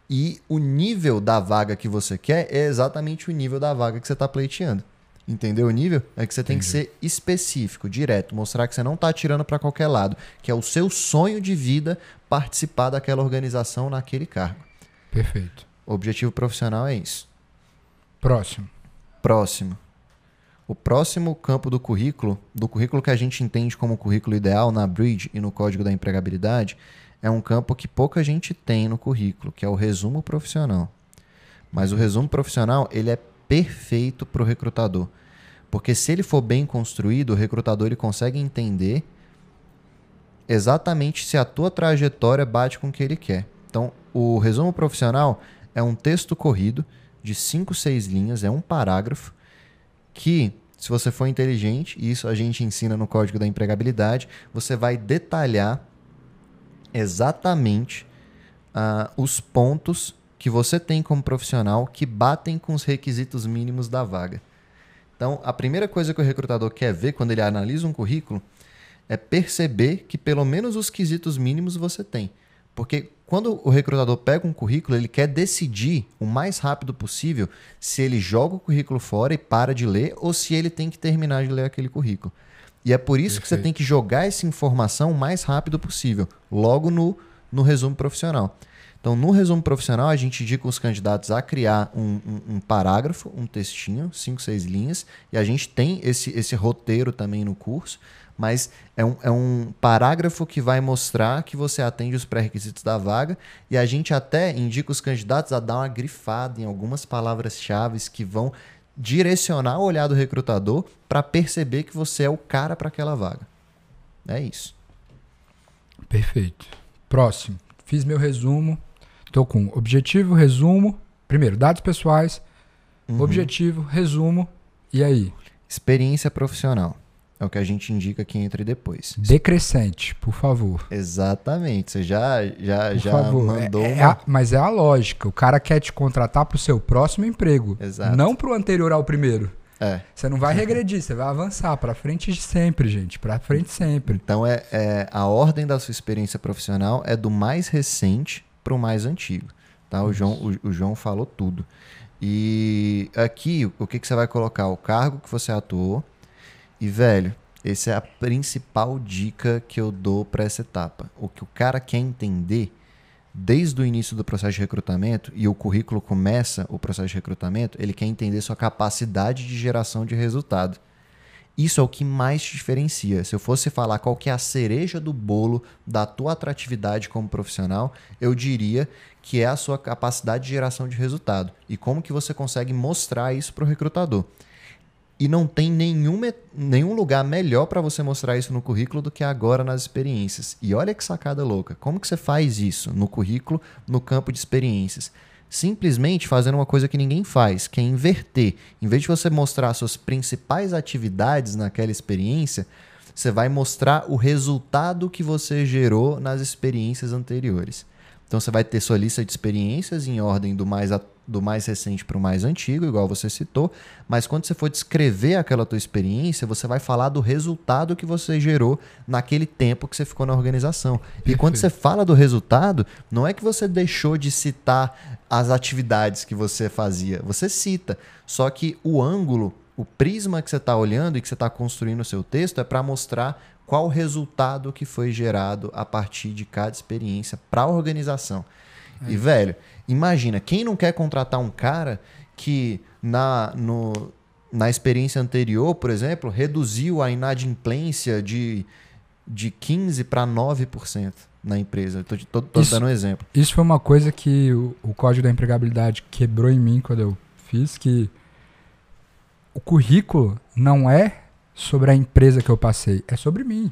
A: e o nível da vaga que você quer é exatamente o nível da vaga que você está pleiteando. Entendeu o nível? É que você tem que ser específico, direto, mostrar que você não está atirando para qualquer lado, que é o seu sonho de vida participar daquela organização naquele cargo.
B: Perfeito.
A: O objetivo profissional é isso.
B: Próximo.
A: Próximo. O próximo campo do currículo, do currículo que a gente entende como currículo ideal na Bridge e no Código da Empregabilidade, é um campo que pouca gente tem no currículo, que é o resumo profissional. Mas o resumo profissional, ele é perfeito para o recrutador. Porque se ele for bem construído, o recrutador ele consegue entender exatamente se a tua trajetória bate com o que ele quer. Então, o resumo profissional é um texto corrido de 5, 6 linhas, é um parágrafo que, se você for inteligente, e isso a gente ensina no código da empregabilidade, você vai detalhar exatamente uh, os pontos que você tem como profissional que batem com os requisitos mínimos da vaga. Então, a primeira coisa que o recrutador quer ver quando ele analisa um currículo é perceber que pelo menos os quesitos mínimos você tem. Porque quando o recrutador pega um currículo, ele quer decidir o mais rápido possível se ele joga o currículo fora e para de ler ou se ele tem que terminar de ler aquele currículo. E é por isso Perfeito. que você tem que jogar essa informação o mais rápido possível, logo no, no resumo profissional. Então, no resumo profissional, a gente indica os candidatos a criar um, um, um, parágrafo, um textinho, cinco, seis linhas, e a gente tem esse, esse roteiro também no curso, mas é um, é um parágrafo que vai mostrar que você atende os pré-requisitos da vaga, e a gente até indica os candidatos a dar uma grifada em algumas palavras-chave que vão direcionar o olhar do recrutador para perceber que você é o cara para aquela vaga. É isso.
B: Perfeito. Próximo. Fiz meu resumo, Estou com objetivo, resumo. Primeiro, dados pessoais, uhum. objetivo, resumo. E aí?
A: Experiência profissional. É o que a gente indica que entre depois.
B: Decrescente, por favor.
A: Exatamente. Você já, já, já favor. mandou.
B: É, é a, mas é a lógica. O cara quer te contratar para o seu próximo emprego. Exato. Não para o anterior ao primeiro. É. Você não vai regredir, você vai avançar para frente sempre, gente, para frente sempre.
A: Então é, é, a ordem da sua experiência profissional é do mais recente para o mais antigo. Tá? O, João, o, o, João falou tudo. E aqui, o que, que você vai colocar? O cargo que você atuou. E, velho, essa é a principal dica que eu dou para essa etapa. O que o cara quer entender desde o início do processo de recrutamento e o currículo começa o processo de recrutamento, ele quer entender sua capacidade de geração de resultado. Isso é o que mais te diferencia. Se eu fosse falar qual que é a cereja do bolo da tua atratividade como profissional, eu diria que é a sua capacidade de geração de resultado e como que você consegue mostrar isso para o recrutador. E não tem nenhum, nenhum lugar melhor para você mostrar isso no currículo do que agora nas experiências. E olha que sacada louca. Como que você faz isso no currículo, no campo de experiências? simplesmente fazendo uma coisa que ninguém faz, que é inverter. Em vez de você mostrar suas principais atividades naquela experiência, você vai mostrar o resultado que você gerou nas experiências anteriores. Então você vai ter sua lista de experiências em ordem do mais, do mais recente para o mais antigo, igual você citou, mas quando você for descrever aquela tua experiência, você vai falar do resultado que você gerou naquele tempo que você ficou na organização. Perfeito. E quando você fala do resultado, não é que você deixou de citar as atividades que você fazia, você cita, só que o ângulo o prisma que você está olhando e que você está construindo o seu texto é para mostrar qual o resultado que foi gerado a partir de cada experiência para a organização. É. E, velho, imagina, quem não quer contratar um cara que na, no, na experiência anterior, por exemplo, reduziu a inadimplência de, de 15% para 9% na empresa. Estou dando um exemplo.
B: Isso foi uma coisa que o, o Código da Empregabilidade quebrou em mim quando eu fiz, que o currículo não é sobre a empresa que eu passei, é sobre mim.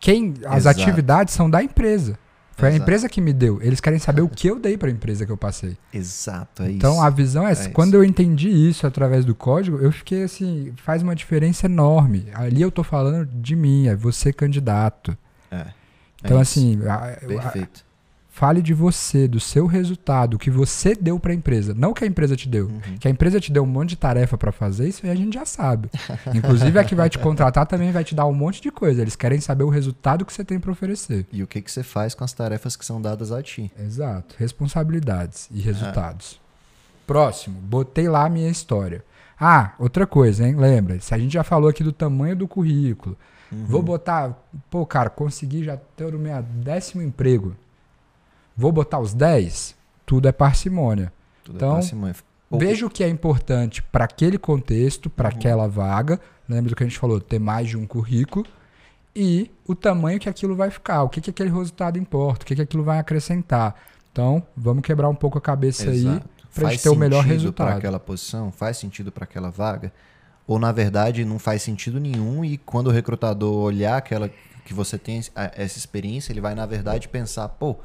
B: Quem as Exato. atividades são da empresa. Foi Exato. a empresa que me deu. Eles querem saber o que eu dei para a empresa que eu passei.
A: Exato, é
B: então,
A: isso.
B: a visão é, é quando isso. eu entendi isso através do código, eu fiquei assim, faz uma diferença enorme. Ali eu tô falando de mim, é você candidato. É. é então, assim, a, Perfeito. Fale de você, do seu resultado, o que você deu para a empresa, não que a empresa te deu. Uhum. Que a empresa te deu um monte de tarefa para fazer, isso aí a gente já sabe. Inclusive, a que vai te contratar também vai te dar um monte de coisa. Eles querem saber o resultado que você tem para oferecer.
A: E o que, que você faz com as tarefas que são dadas a ti.
B: Exato. Responsabilidades e resultados. É. Próximo, botei lá a minha história. Ah, outra coisa, hein? Lembra, se a gente já falou aqui do tamanho do currículo, uhum. vou botar, pô, cara, consegui já ter o meu décimo emprego. Vou botar os 10? Tudo é parcimônia. Tudo é então, é parcimônia. veja o que é importante para aquele contexto, para uhum. aquela vaga. Lembra do que a gente falou? Ter mais de um currículo. E o tamanho que aquilo vai ficar. O que, que aquele resultado importa. O que, que aquilo vai acrescentar. Então, vamos quebrar um pouco a cabeça Exato. aí para a gente ter o melhor resultado.
A: para aquela posição? Faz sentido para aquela vaga? Ou, na verdade, não faz sentido nenhum e quando o recrutador olhar aquela que você tem essa experiência, ele vai, na verdade, pensar, pô,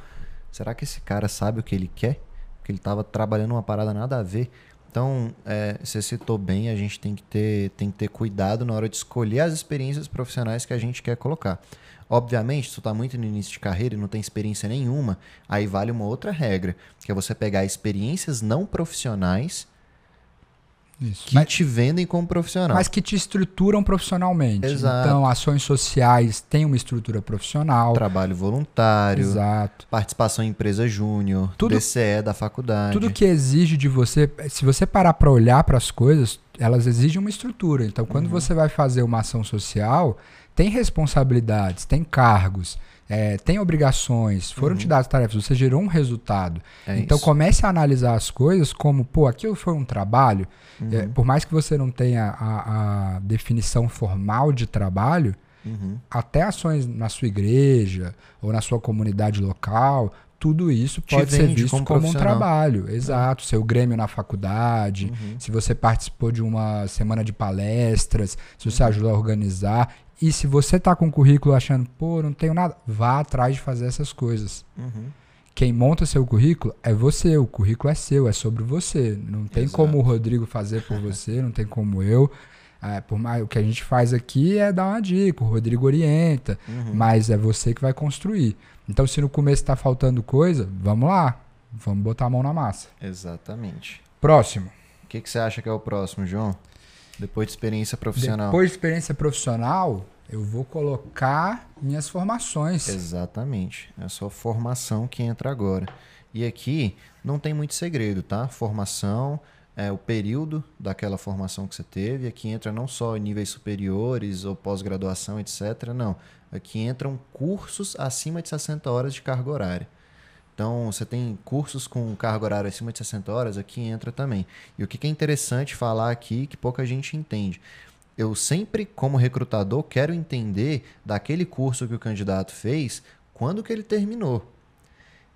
A: será que esse cara sabe o que ele quer? Porque ele estava trabalhando uma parada nada a ver. Então, é, você citou bem, a gente tem que, ter, tem que ter cuidado na hora de escolher as experiências profissionais que a gente quer colocar. Obviamente, se tu está muito no início de carreira e não tem experiência nenhuma, aí vale uma outra regra, que é você pegar experiências não profissionais isso. que mas, te vendem como profissional.
B: Mas que te estruturam profissionalmente.
A: Exato.
B: Então, ações sociais têm uma estrutura profissional.
A: Trabalho voluntário.
B: Exato.
A: Participação em empresa júnior. Tudo, DCE da faculdade.
B: Tudo que exige de você, se você parar para olhar para as coisas, elas exigem uma estrutura. Então, quando uhum. você vai fazer uma ação social, tem responsabilidades, tem cargos é, tem obrigações, foram uhum. te dadas tarefas, você gerou um resultado. É então isso. comece a analisar as coisas como, pô, aquilo foi um trabalho. Uhum. É, por mais que você não tenha a, a definição formal de trabalho, uhum. até ações na sua igreja ou na sua comunidade local, tudo isso pode ser visto como, como um trabalho. É. Exato. Seu grêmio na faculdade, uhum. se você participou de uma semana de palestras, se você uhum. ajudou a organizar. E se você tá com o currículo achando, pô, não tenho nada, vá atrás de fazer essas coisas. Uhum. Quem monta seu currículo é você, o currículo é seu, é sobre você. Não tem Exato. como o Rodrigo fazer por você, não tem como eu. É, por mais, o que a gente faz aqui é dar uma dica, o Rodrigo orienta, uhum. mas é você que vai construir. Então, se no começo está faltando coisa, vamos lá, vamos botar a mão na massa.
A: Exatamente.
B: Próximo.
A: O que, que você acha que é o próximo, João? Depois de experiência profissional.
B: Depois de experiência profissional, eu vou colocar minhas formações.
A: Exatamente. É sua formação que entra agora. E aqui não tem muito segredo, tá? Formação, é o período daquela formação que você teve. Aqui entra não só níveis superiores ou pós-graduação, etc. Não. Aqui entram cursos acima de 60 horas de carga horária. Então, você tem cursos com carga horária acima de 60 horas, aqui entra também. E o que é interessante falar aqui, que pouca gente entende. Eu sempre, como recrutador, quero entender daquele curso que o candidato fez, quando que ele terminou.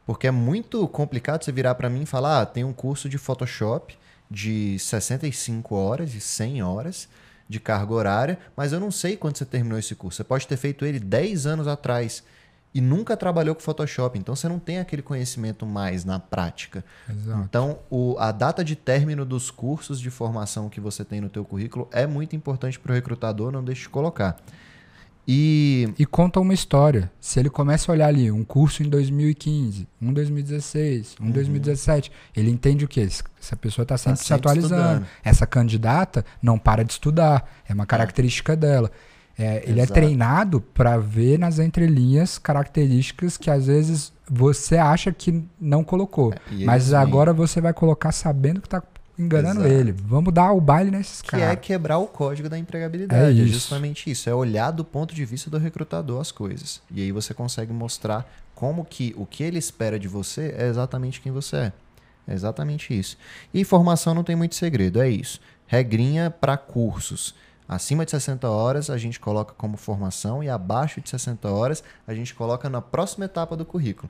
A: Porque é muito complicado você virar para mim e falar, ah, tem um curso de Photoshop de 65 horas, de 100 horas de carga horária, mas eu não sei quando você terminou esse curso. Você pode ter feito ele 10 anos atrás e nunca trabalhou com Photoshop, então você não tem aquele conhecimento mais na prática.
B: Exato.
A: Então, o, a data de término dos cursos de formação que você tem no teu currículo é muito importante para o recrutador, não deixe de colocar. E...
B: e conta uma história. Se ele começa a olhar ali um curso em 2015, um 2016, um uhum. 2017, ele entende o que? Essa pessoa está sempre, tá sempre se atualizando. Estudando. Essa candidata não para de estudar. É uma característica é. dela. É, ele é treinado para ver nas entrelinhas características que às vezes você acha que não colocou. É, mas agora você vai colocar sabendo que está enganando Exato. ele. Vamos dar o baile nesses caras.
A: Que é quebrar o código da empregabilidade. É, é, justamente isso. É olhar do ponto de vista do recrutador as coisas. E aí você consegue mostrar como que o que ele espera de você é exatamente quem você é. É exatamente isso. E informação não tem muito segredo, é isso. Regrinha para cursos. Acima de 60 horas a gente coloca como formação e abaixo de 60 horas a gente coloca na próxima etapa do currículo,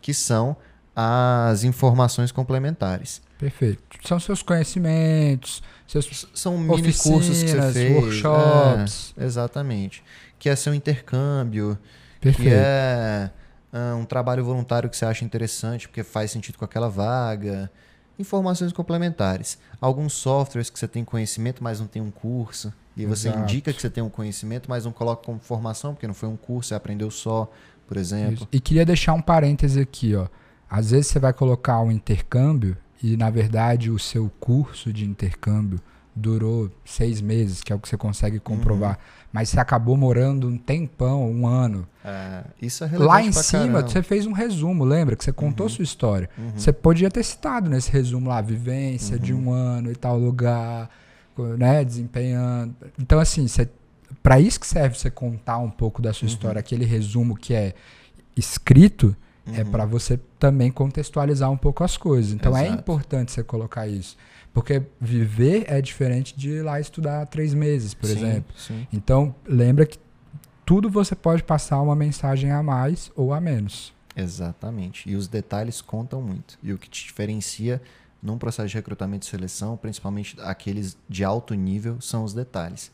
A: que são as informações complementares.
B: Perfeito. São seus conhecimentos, seus
A: são mini cursos que você fez, workshops. É, exatamente. Que é seu intercâmbio, Perfeito. que é uh, um trabalho voluntário que você acha interessante porque faz sentido com aquela vaga informações complementares. Alguns softwares que você tem conhecimento, mas não tem um curso. E você Exato. indica que você tem um conhecimento, mas não coloca como formação, porque não foi um curso, você aprendeu só, por exemplo. Isso.
B: E queria deixar um parêntese aqui, ó. Às vezes você vai colocar um intercâmbio e, na verdade, o seu curso de intercâmbio durou seis meses, que é o que você consegue comprovar. Uhum. Mas você acabou morando um tempão, um ano.
A: É, isso é
B: Lá em cima, caramba. você fez um resumo, lembra? Que você contou uhum. sua história. Uhum. Você podia ter citado nesse resumo lá, vivência de um uhum. ano e tal lugar, né? Desempenhando. Então, assim, para isso que serve você contar um pouco da sua uhum. história, aquele resumo que é escrito, é para uhum. você também contextualizar um pouco as coisas. Então é Exato. é importante você colocar isso. Porque viver é diferente de ir lá estudar três meses, por sim, exemplo. Sim. Então, lembra que tudo você pode passar uma mensagem a mais ou a menos.
A: Exatamente. E os detalhes contam muito. E o que te diferencia num processo de recrutamento e seleção, principalmente aqueles de alto nível, são os detalhes.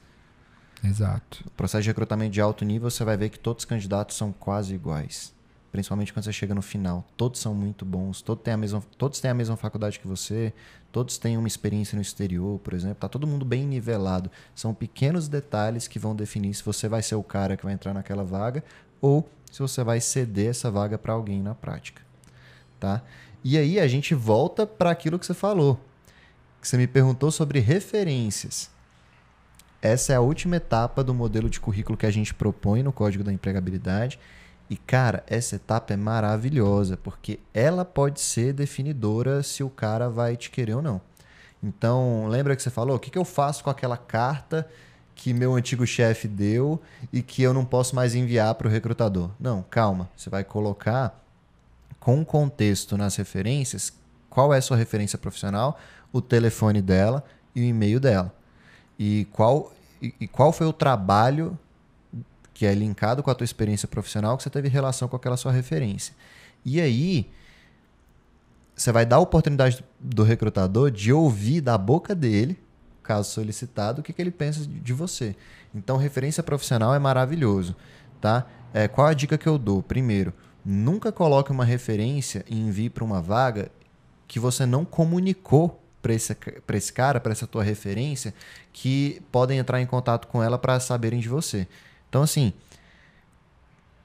B: Exato.
A: No processo de recrutamento de alto nível, você vai ver que todos os candidatos são quase iguais. Principalmente quando você chega no final. Todos são muito bons, todos têm a mesma, todos têm a mesma faculdade que você, todos têm uma experiência no exterior, por exemplo. Tá todo mundo bem nivelado. São pequenos detalhes que vão definir se você vai ser o cara que vai entrar naquela vaga ou se você vai ceder essa vaga para alguém na prática. Tá? E aí a gente volta para aquilo que você falou. Que você me perguntou sobre referências. Essa é a última etapa do modelo de currículo que a gente propõe no Código da Empregabilidade. E, cara, essa etapa é maravilhosa, porque ela pode ser definidora se o cara vai te querer ou não. Então, lembra que você falou? O que, que eu faço com aquela carta que meu antigo chefe deu e que eu não posso mais enviar para o recrutador? Não, calma. Você vai colocar com contexto nas referências qual é a sua referência profissional, o telefone dela e o e-mail dela e qual, e, e qual foi o trabalho que é linkado com a tua experiência profissional que você teve relação com aquela sua referência. E aí, você vai dar a oportunidade do recrutador de ouvir da boca dele, caso solicitado, o que, que ele pensa de você. Então, referência profissional é maravilhoso, tá? É, qual a dica que eu dou? Primeiro, nunca coloque uma referência e envie para uma vaga que você não comunicou para esse, esse cara, para essa tua referência, que podem entrar em contato com ela para saberem de você. Então, assim,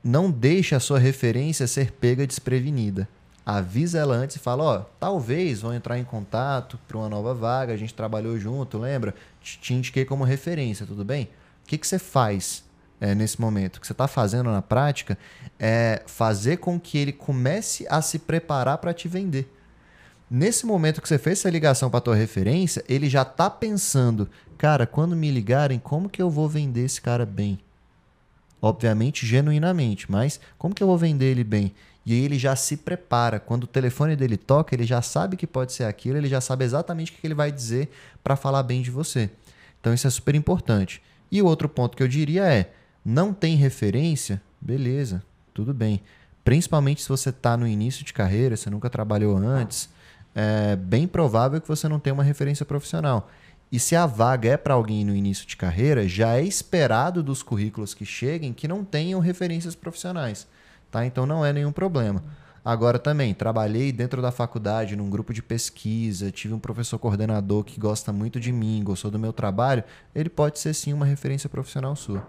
A: não deixe a sua referência ser pega desprevenida. Avisa ela antes e fala, ó, talvez vão entrar em contato para uma nova vaga, a gente trabalhou junto, lembra? Te indiquei como referência, tudo bem? O que, que você faz é, nesse momento? O que você está fazendo na prática é fazer com que ele comece a se preparar para te vender. Nesse momento que você fez essa ligação para tua referência, ele já está pensando, cara, quando me ligarem, como que eu vou vender esse cara bem? Obviamente, genuinamente, mas como que eu vou vender ele bem? E aí ele já se prepara. Quando o telefone dele toca, ele já sabe que pode ser aquilo, ele já sabe exatamente o que ele vai dizer para falar bem de você. Então isso é super importante. E o outro ponto que eu diria é: não tem referência? Beleza, tudo bem. Principalmente se você está no início de carreira, você nunca trabalhou antes, é bem provável que você não tenha uma referência profissional. E se a vaga é para alguém no início de carreira, já é esperado dos currículos que cheguem que não tenham referências profissionais. Tá? Então não é nenhum problema. Agora também, trabalhei dentro da faculdade, num grupo de pesquisa, tive um professor coordenador que gosta muito de mim, gostou do meu trabalho, ele pode ser sim uma referência profissional sua.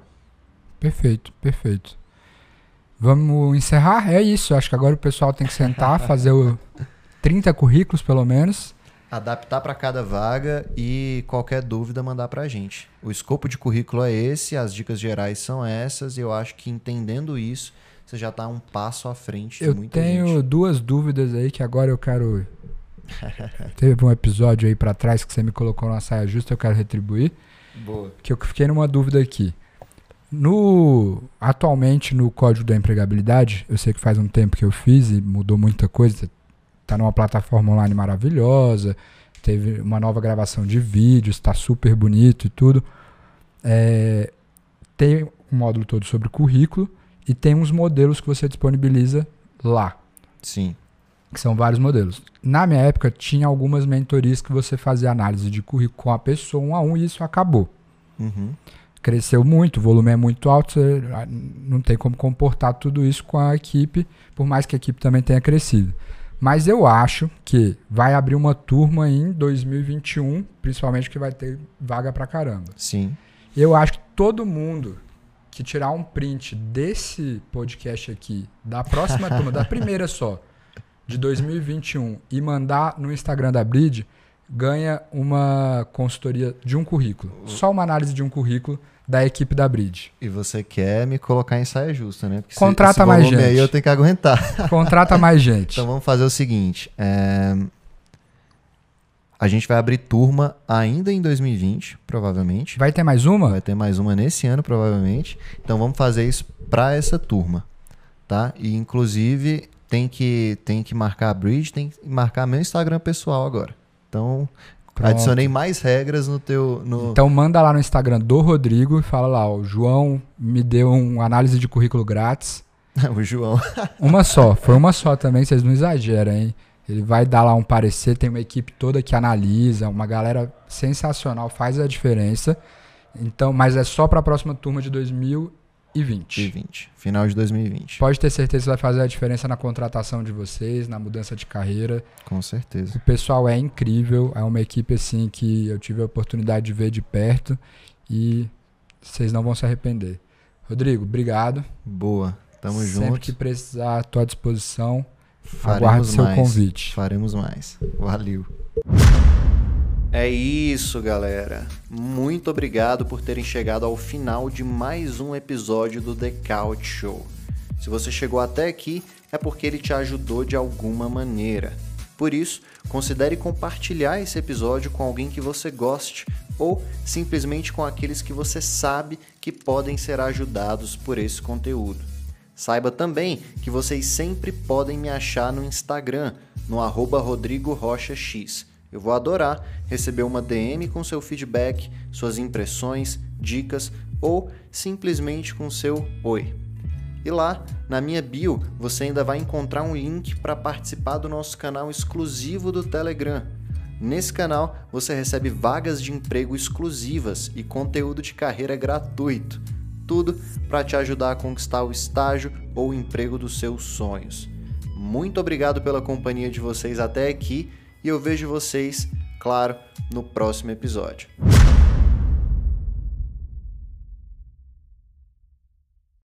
B: Perfeito, perfeito. Vamos encerrar? É isso. Acho que agora o pessoal tem que sentar, fazer o, 30 currículos pelo menos.
A: Adaptar para cada vaga e qualquer dúvida mandar para a gente. O escopo de currículo é esse, as dicas gerais são essas, e eu acho que entendendo isso, você já está um passo à frente de
B: eu
A: muita
B: tenho
A: gente.
B: duas dúvidas aí que agora eu quero. Teve um episódio aí para trás que você me colocou na saia justa, eu quero retribuir.
A: Boa.
B: Que eu fiquei numa dúvida aqui. No, atualmente no código da empregabilidade, eu sei que faz um tempo que eu fiz e mudou muita coisa, tá numa plataforma online maravilhosa, teve uma nova gravação de vídeos, está super bonito e tudo. É, tem um módulo todo sobre currículo e tem uns modelos que você disponibiliza lá.
A: Sim.
B: Que são vários modelos. Na minha época, tinha algumas mentorias que você fazia análise de currículo com a pessoa um a um e isso acabou.
A: Uhum.
B: Cresceu muito, o volume é muito alto, você não tem como comportar tudo isso com a equipe, por mais que a equipe também tenha crescido. Mas eu acho que vai abrir uma turma em 2021, principalmente que vai ter vaga pra caramba.
A: Sim.
B: Eu acho que todo mundo que tirar um print desse podcast aqui, da próxima turma, da primeira só, de 2021, e mandar no Instagram da Bridge, ganha uma consultoria de um currículo. Só uma análise de um currículo da equipe da Bridge.
A: E você quer me colocar em saia justa, né? Porque
B: Contrata esse mais gente.
A: aí eu tenho que aguentar.
B: Contrata mais gente.
A: então vamos fazer o seguinte. É... A gente vai abrir turma ainda em 2020, provavelmente.
B: Vai ter mais uma?
A: Vai ter mais uma nesse ano, provavelmente. Então vamos fazer isso para essa turma, tá? E inclusive tem que tem que marcar a Bridge, tem que marcar meu Instagram pessoal agora. Então Pronto. Adicionei mais regras no teu. No...
B: Então manda lá no Instagram do Rodrigo e fala lá, o João me deu uma análise de currículo grátis.
A: o João.
B: uma só, foi uma só também, vocês não exageram, hein? Ele vai dar lá um parecer, tem uma equipe toda que analisa, uma galera sensacional, faz a diferença. Então, mas é só para a próxima turma de 2020.
A: E 20. Final de 2020.
B: Pode ter certeza que vai fazer a diferença na contratação de vocês, na mudança de carreira.
A: Com certeza.
B: O pessoal é incrível, é uma equipe assim que eu tive a oportunidade de ver de perto e vocês não vão se arrepender. Rodrigo, obrigado.
A: Boa. Tamo
B: Sempre
A: junto.
B: que precisar, à tua disposição.
A: Faremos
B: Aguardo seu
A: mais.
B: convite.
A: Faremos mais. Valeu. É isso, galera. Muito obrigado por terem chegado ao final de mais um episódio do The Couch Show. Se você chegou até aqui, é porque ele te ajudou de alguma maneira. Por isso, considere compartilhar esse episódio com alguém que você goste ou simplesmente com aqueles que você sabe que podem ser ajudados por esse conteúdo. Saiba também que vocês sempre podem me achar no Instagram, no arroba Rodrigo Rocha X. Eu vou adorar receber uma DM com seu feedback, suas impressões, dicas ou simplesmente com seu oi. E lá, na minha bio, você ainda vai encontrar um link para participar do nosso canal exclusivo do Telegram. Nesse canal, você recebe vagas de emprego exclusivas e conteúdo de carreira gratuito. Tudo para te ajudar a conquistar o estágio ou o emprego dos seus sonhos. Muito obrigado pela companhia de vocês até aqui e eu vejo vocês, claro, no próximo episódio.